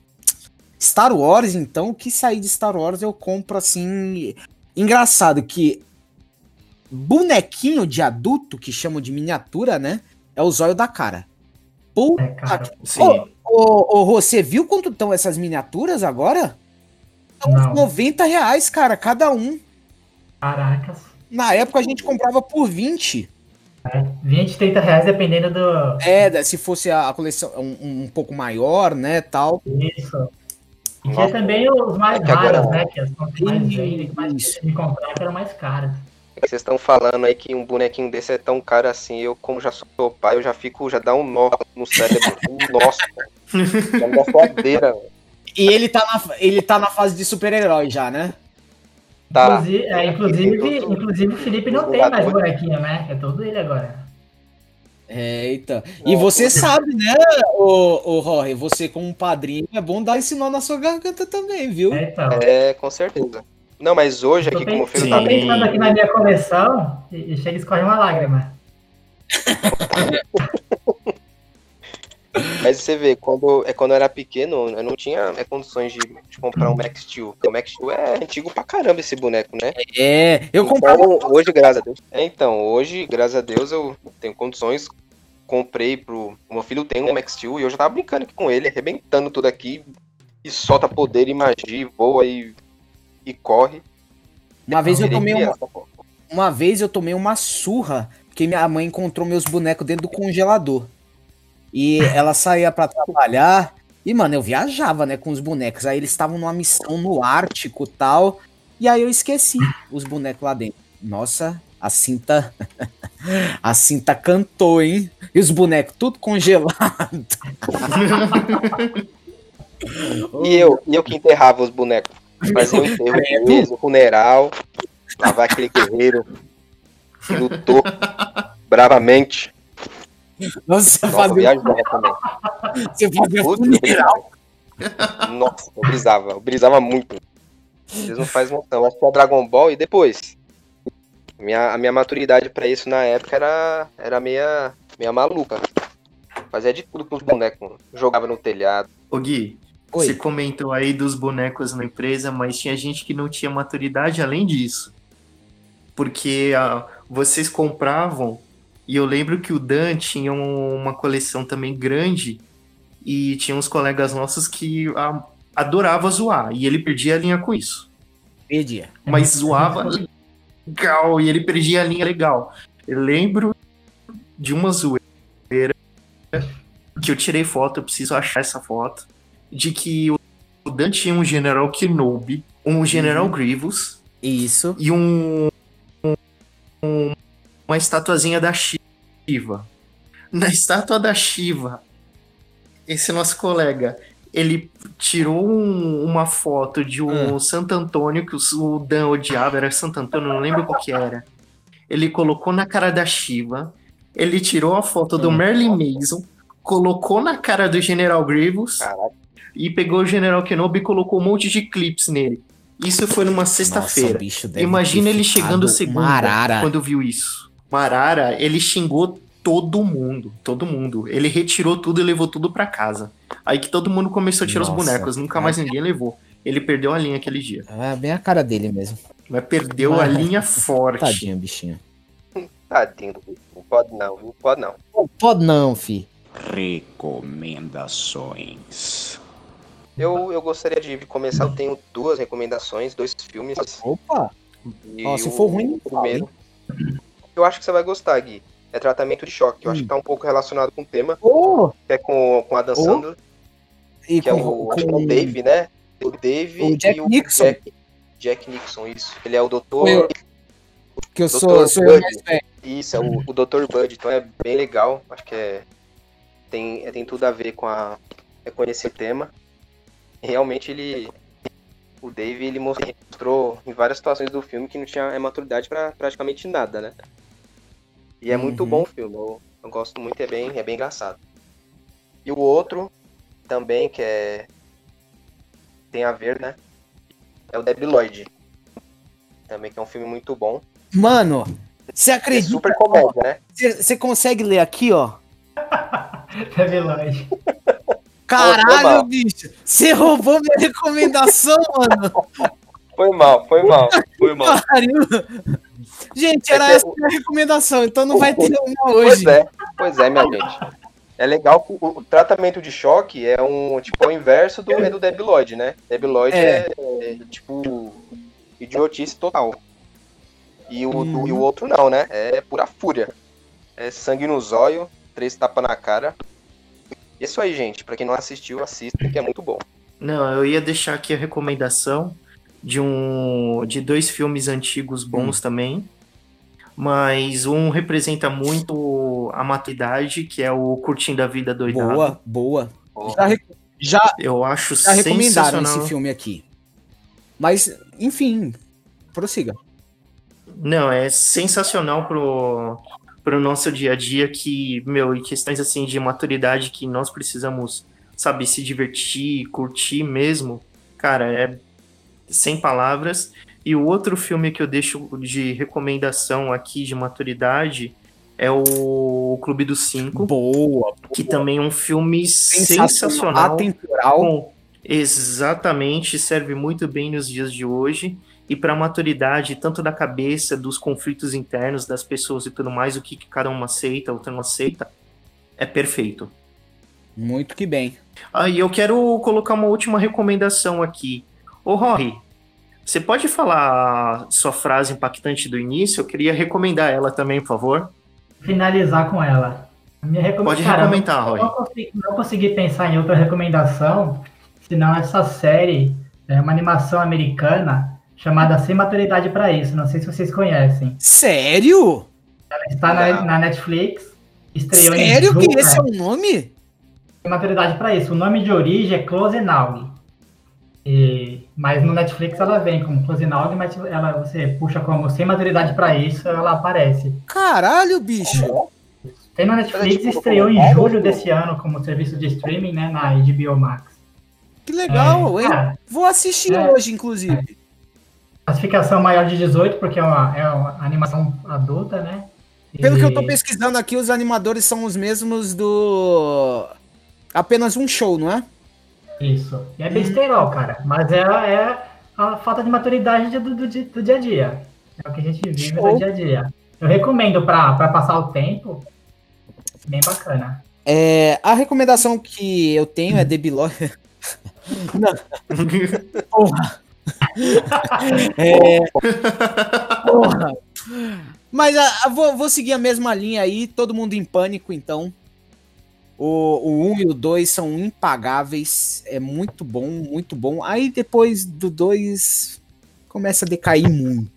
Star Wars, então, o que sair de Star Wars eu compro assim. Engraçado que bonequinho de adulto, que chamam de miniatura, né? É o zóio da cara. Puta É, cara. que-. Ô, ô, ô, você viu quanto estão essas miniaturas agora? Estão uns Não. 90 reais, cara, cada um. Caracas. Na época a gente comprava por 20. 20, 30 reais, dependendo do. É, se fosse a coleção um, um pouco maior, né, tal. Isso. E tinha Nossa. também os mais É que agora- raros, né? Que são que mais vendem, que mais comprar, que eram mais caros. Vocês estão falando aí que um bonequinho desse é tão caro assim. Eu, como já sou pai, eu já fico, já dá um nó no cérebro. Nossa, cara. Já me dá suadeira. velho. E ele tá na, ele tá na fase de super-herói já, né? Tá. Inclusive, é, inclusive, todo- inclusive o Felipe não tem mais bonequinho, né? É todo ele agora. Eita. E você sabe, né, ô, ô Jorge, você como um padrinho, é bom dar esse nó na sua garganta também, viu? É, então. É, com certeza. Não, mas hoje Tô, aqui, como o filho tô tá bem. pensando aqui na minha coleção e, e chega e escorre uma lágrima. Mas você vê, quando, é, quando eu era pequeno, eu não tinha é, condições de, de comprar um Max Steel. Porque o Max Steel é antigo pra caramba esse boneco, né? É, eu comprava. Então, hoje, graças a Deus. É, então, hoje, graças a Deus, eu tenho condições. Comprei pro. O meu filho tem um Max Steel e eu já tava brincando aqui com ele, arrebentando tudo aqui. E solta poder e magia, e voa e, e corre. Uma vez eu tomei uma, uma vez eu tomei uma surra porque minha mãe encontrou meus bonecos dentro do congelador. E ela saía pra trabalhar e, mano, eu viajava, né, com os bonecos. Aí eles estavam numa missão no Ártico e tal. E aí eu esqueci os bonecos lá dentro. Nossa, a cinta. a cinta cantou, hein? E os bonecos tudo congelado. E eu, e eu que enterrava os bonecos. Fazia o enterro mesmo, funeral. Lavar aquele guerreiro. Lutou bravamente. Nossa, Nossa, fazia, viajava também. você fazia funeral. Nossa, eu brisava, eu brisava muito. Vocês não fazem noção. Eu assistia Dragon Ball e depois. Minha, a minha maturidade pra isso na época era, era meia, meia maluca. Fazia de tudo com os bonecos. Jogava no telhado. Ô Gui, Oi. você comentou aí dos bonecos na empresa, mas tinha gente que não tinha maturidade além disso. Porque ah, vocês compravam, e eu lembro que o Dan tinha um- uma coleção também grande, e tinha uns colegas nossos que ah, adorava zoar, e ele perdia a linha com isso. Perdia. Mas zoava legal, e ele perdia a linha legal. Eu lembro de uma zoeira que eu tirei foto, eu preciso achar essa foto, de que o Dan tinha um General Kenobi, um General Grievous Isso. e um, um- uma estatuazinha da Shiva. Na estátua da Shiva, esse nosso colega, ele tirou um- uma foto de um Santo Antônio que o, Dan odiava, era Santo Antônio, não lembro qual que era. Ele colocou na cara da Shiva, ele tirou a foto do Merlin Mason, colocou na cara do General Grievous Caraca. e pegou o General Kenobi e colocou um monte de clips nele. Isso foi numa sexta-feira. Imagina ele chegando segunda arara. quando viu isso. Marara, ele xingou todo mundo, todo mundo. Ele retirou tudo e levou tudo pra casa. Aí que todo mundo começou a tirar Nossa, os bonecos, nunca mais ninguém levou. ele perdeu a linha aquele dia. É bem a cara dele mesmo. Mas perdeu a linha forte. Tadinho, bichinho. Tadinho, não pode não, não pode não. Não pode não, fi. Recomendações. Eu, eu gostaria de começar, eu tenho duas recomendações, dois filmes. Opa! E Ó, se for ruim, primeiro. Eu acho que você vai gostar, Gui. É tratamento de choque. Eu acho que tá um pouco relacionado com o tema, Oh, que é com, com a Dan Oh. E que é com, o, acho que é com- o Dave, né? O Dave O Jack e o Nixon. Jack, Jack Nixon, isso. Ele é o doutor. Eu- que eu sou, Doutor sou eu Bud. mais velho. Isso, é o, o Dr. Bud, então é bem legal. Acho que é, tem, é- tem tudo a ver com, a, é com esse tema. Realmente ele. O Dave ele mostrou em várias situações do filme que não tinha é, maturidade pra praticamente nada, né? E é muito Uhum. bom o filme, eu, eu gosto muito, é bem, é bem engraçado. E o outro também, que é. Tem a ver, né? É o Debbie Lloyd. Também que é um filme muito bom. Mano, você É acredita? super comédia, né? Você consegue ler aqui, ó? Longe. Caralho, bicho! Você roubou minha recomendação, mano! Foi mal, foi mal, foi mal. Pariu! Gente, era É que essa a minha recomendação, então não vai ter uma hoje. Pois é, pois é, minha gente. É legal que o, o tratamento de choque é um tipo é o inverso do, é do Debbie Lloyd, né? Debbie Lloyd é, é, tipo idiotice total. E o, do- e o outro não, né? É pura fúria. É sangue no zóio, três tapas na cara. Isso aí, gente. Pra quem não assistiu, assista, que é muito bom. Não, eu ia deixar aqui a recomendação de um de dois filmes antigos bons também. Mas um representa muito a maturidade, que é o Curtindo a Vida Doidado. Boa, boa. Já, já, Eu acho já recomendaram esse filme aqui. Mas, enfim, prossiga. Não, é sensacional pro, pro nosso dia a dia que, meu, e questões assim de maturidade que nós precisamos, sabe, se divertir, curtir mesmo. Cara, é sem palavras. E o outro filme que eu deixo de recomendação aqui de maturidade é o Clube dos Cinco, Boa, que também é um filme sensacional. Atemporal. Com- exatamente, serve muito bem nos dias de hoje. E para maturidade, tanto da cabeça, dos conflitos internos das pessoas e tudo mais, o que que cada um aceita, outro não aceita, é perfeito. Muito que bem. Aí eu quero colocar uma última recomendação aqui. Ô Rory, você pode falar sua frase impactante do início? Eu queria recomendar ela também, por favor. Finalizar com ela. Minha Pode Cara, recomendar, eu Roy. Não consegui, não consegui pensar em outra recomendação, senão essa série é uma animação americana chamada Sem Maturidade para Isso. Não sei se vocês conhecem. Sério? Ela está na, na Netflix. Estreou em Sério que julho, esse é o nome? Sem Maturidade para Isso. O nome de origem é Close Now. E, mas no Netflix ela vem como Close Now, mas ela, você puxa como Sem Maturidade para Isso, ela aparece. Caralho, bicho. Tem na Netflix, tipo, estreou em como- julho desse ano como serviço de streaming, né, na HBO Max. Que legal, É, hein? cara, Vou assistir é. hoje, inclusive. Classificação maior de 18, porque é uma, é uma animação adulta, né? Pelo que eu tô E- pesquisando aqui, os animadores são os mesmos do. Apenas um show, não é? Isso. E é besteirol, cara. Mas é, é a falta de maturidade do, do, do dia a dia. É o que a gente vive Show. no dia a dia. Eu recomendo pra, pra passar o tempo. Bem bacana. É, a recomendação que eu tenho é Lloyd. Não. Porra. É, porra. Mas ah, vou, vou seguir a mesma linha aí, todo mundo em pânico, então. O, o 1 e o 2 são impagáveis. É muito bom, muito bom. Aí depois do 2 começa a decair muito.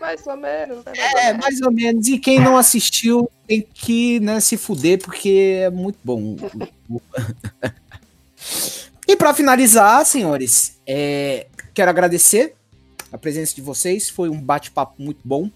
Mais ou menos, né? É, mais ou menos. E quem não assistiu tem que né, se fuder, porque é muito bom. e para finalizar, senhores, é, quero agradecer a presença de vocês. Foi um bate-papo muito bom.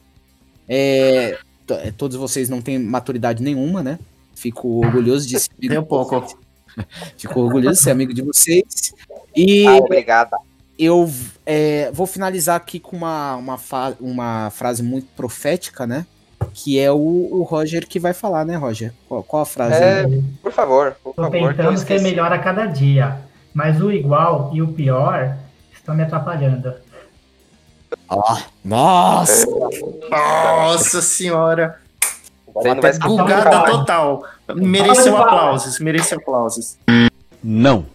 É, t- todos vocês não têm maturidade nenhuma, né? Fico orgulhoso de ser amigo um de pouco. vocês. Fico orgulhoso de ser amigo de vocês. E Ah, obrigada. eu é, vou finalizar aqui com uma, uma, uma frase muito profética, né? Que é o, o Roger que vai falar, né, Roger? Qual, qual a frase? É, por favor, por Tô favor. tentando ser esqueci. melhor a cada dia. Mas o igual e o pior Estão me atrapalhando. Ó, nossa! Nossa senhora! Bugada nunca mais. total. Mereceu aplausos, mereceu aplausos. Não.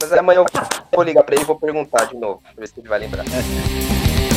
Mas amanhã eu vou ligar pra ele e vou perguntar de novo, pra ver se ele vai lembrar.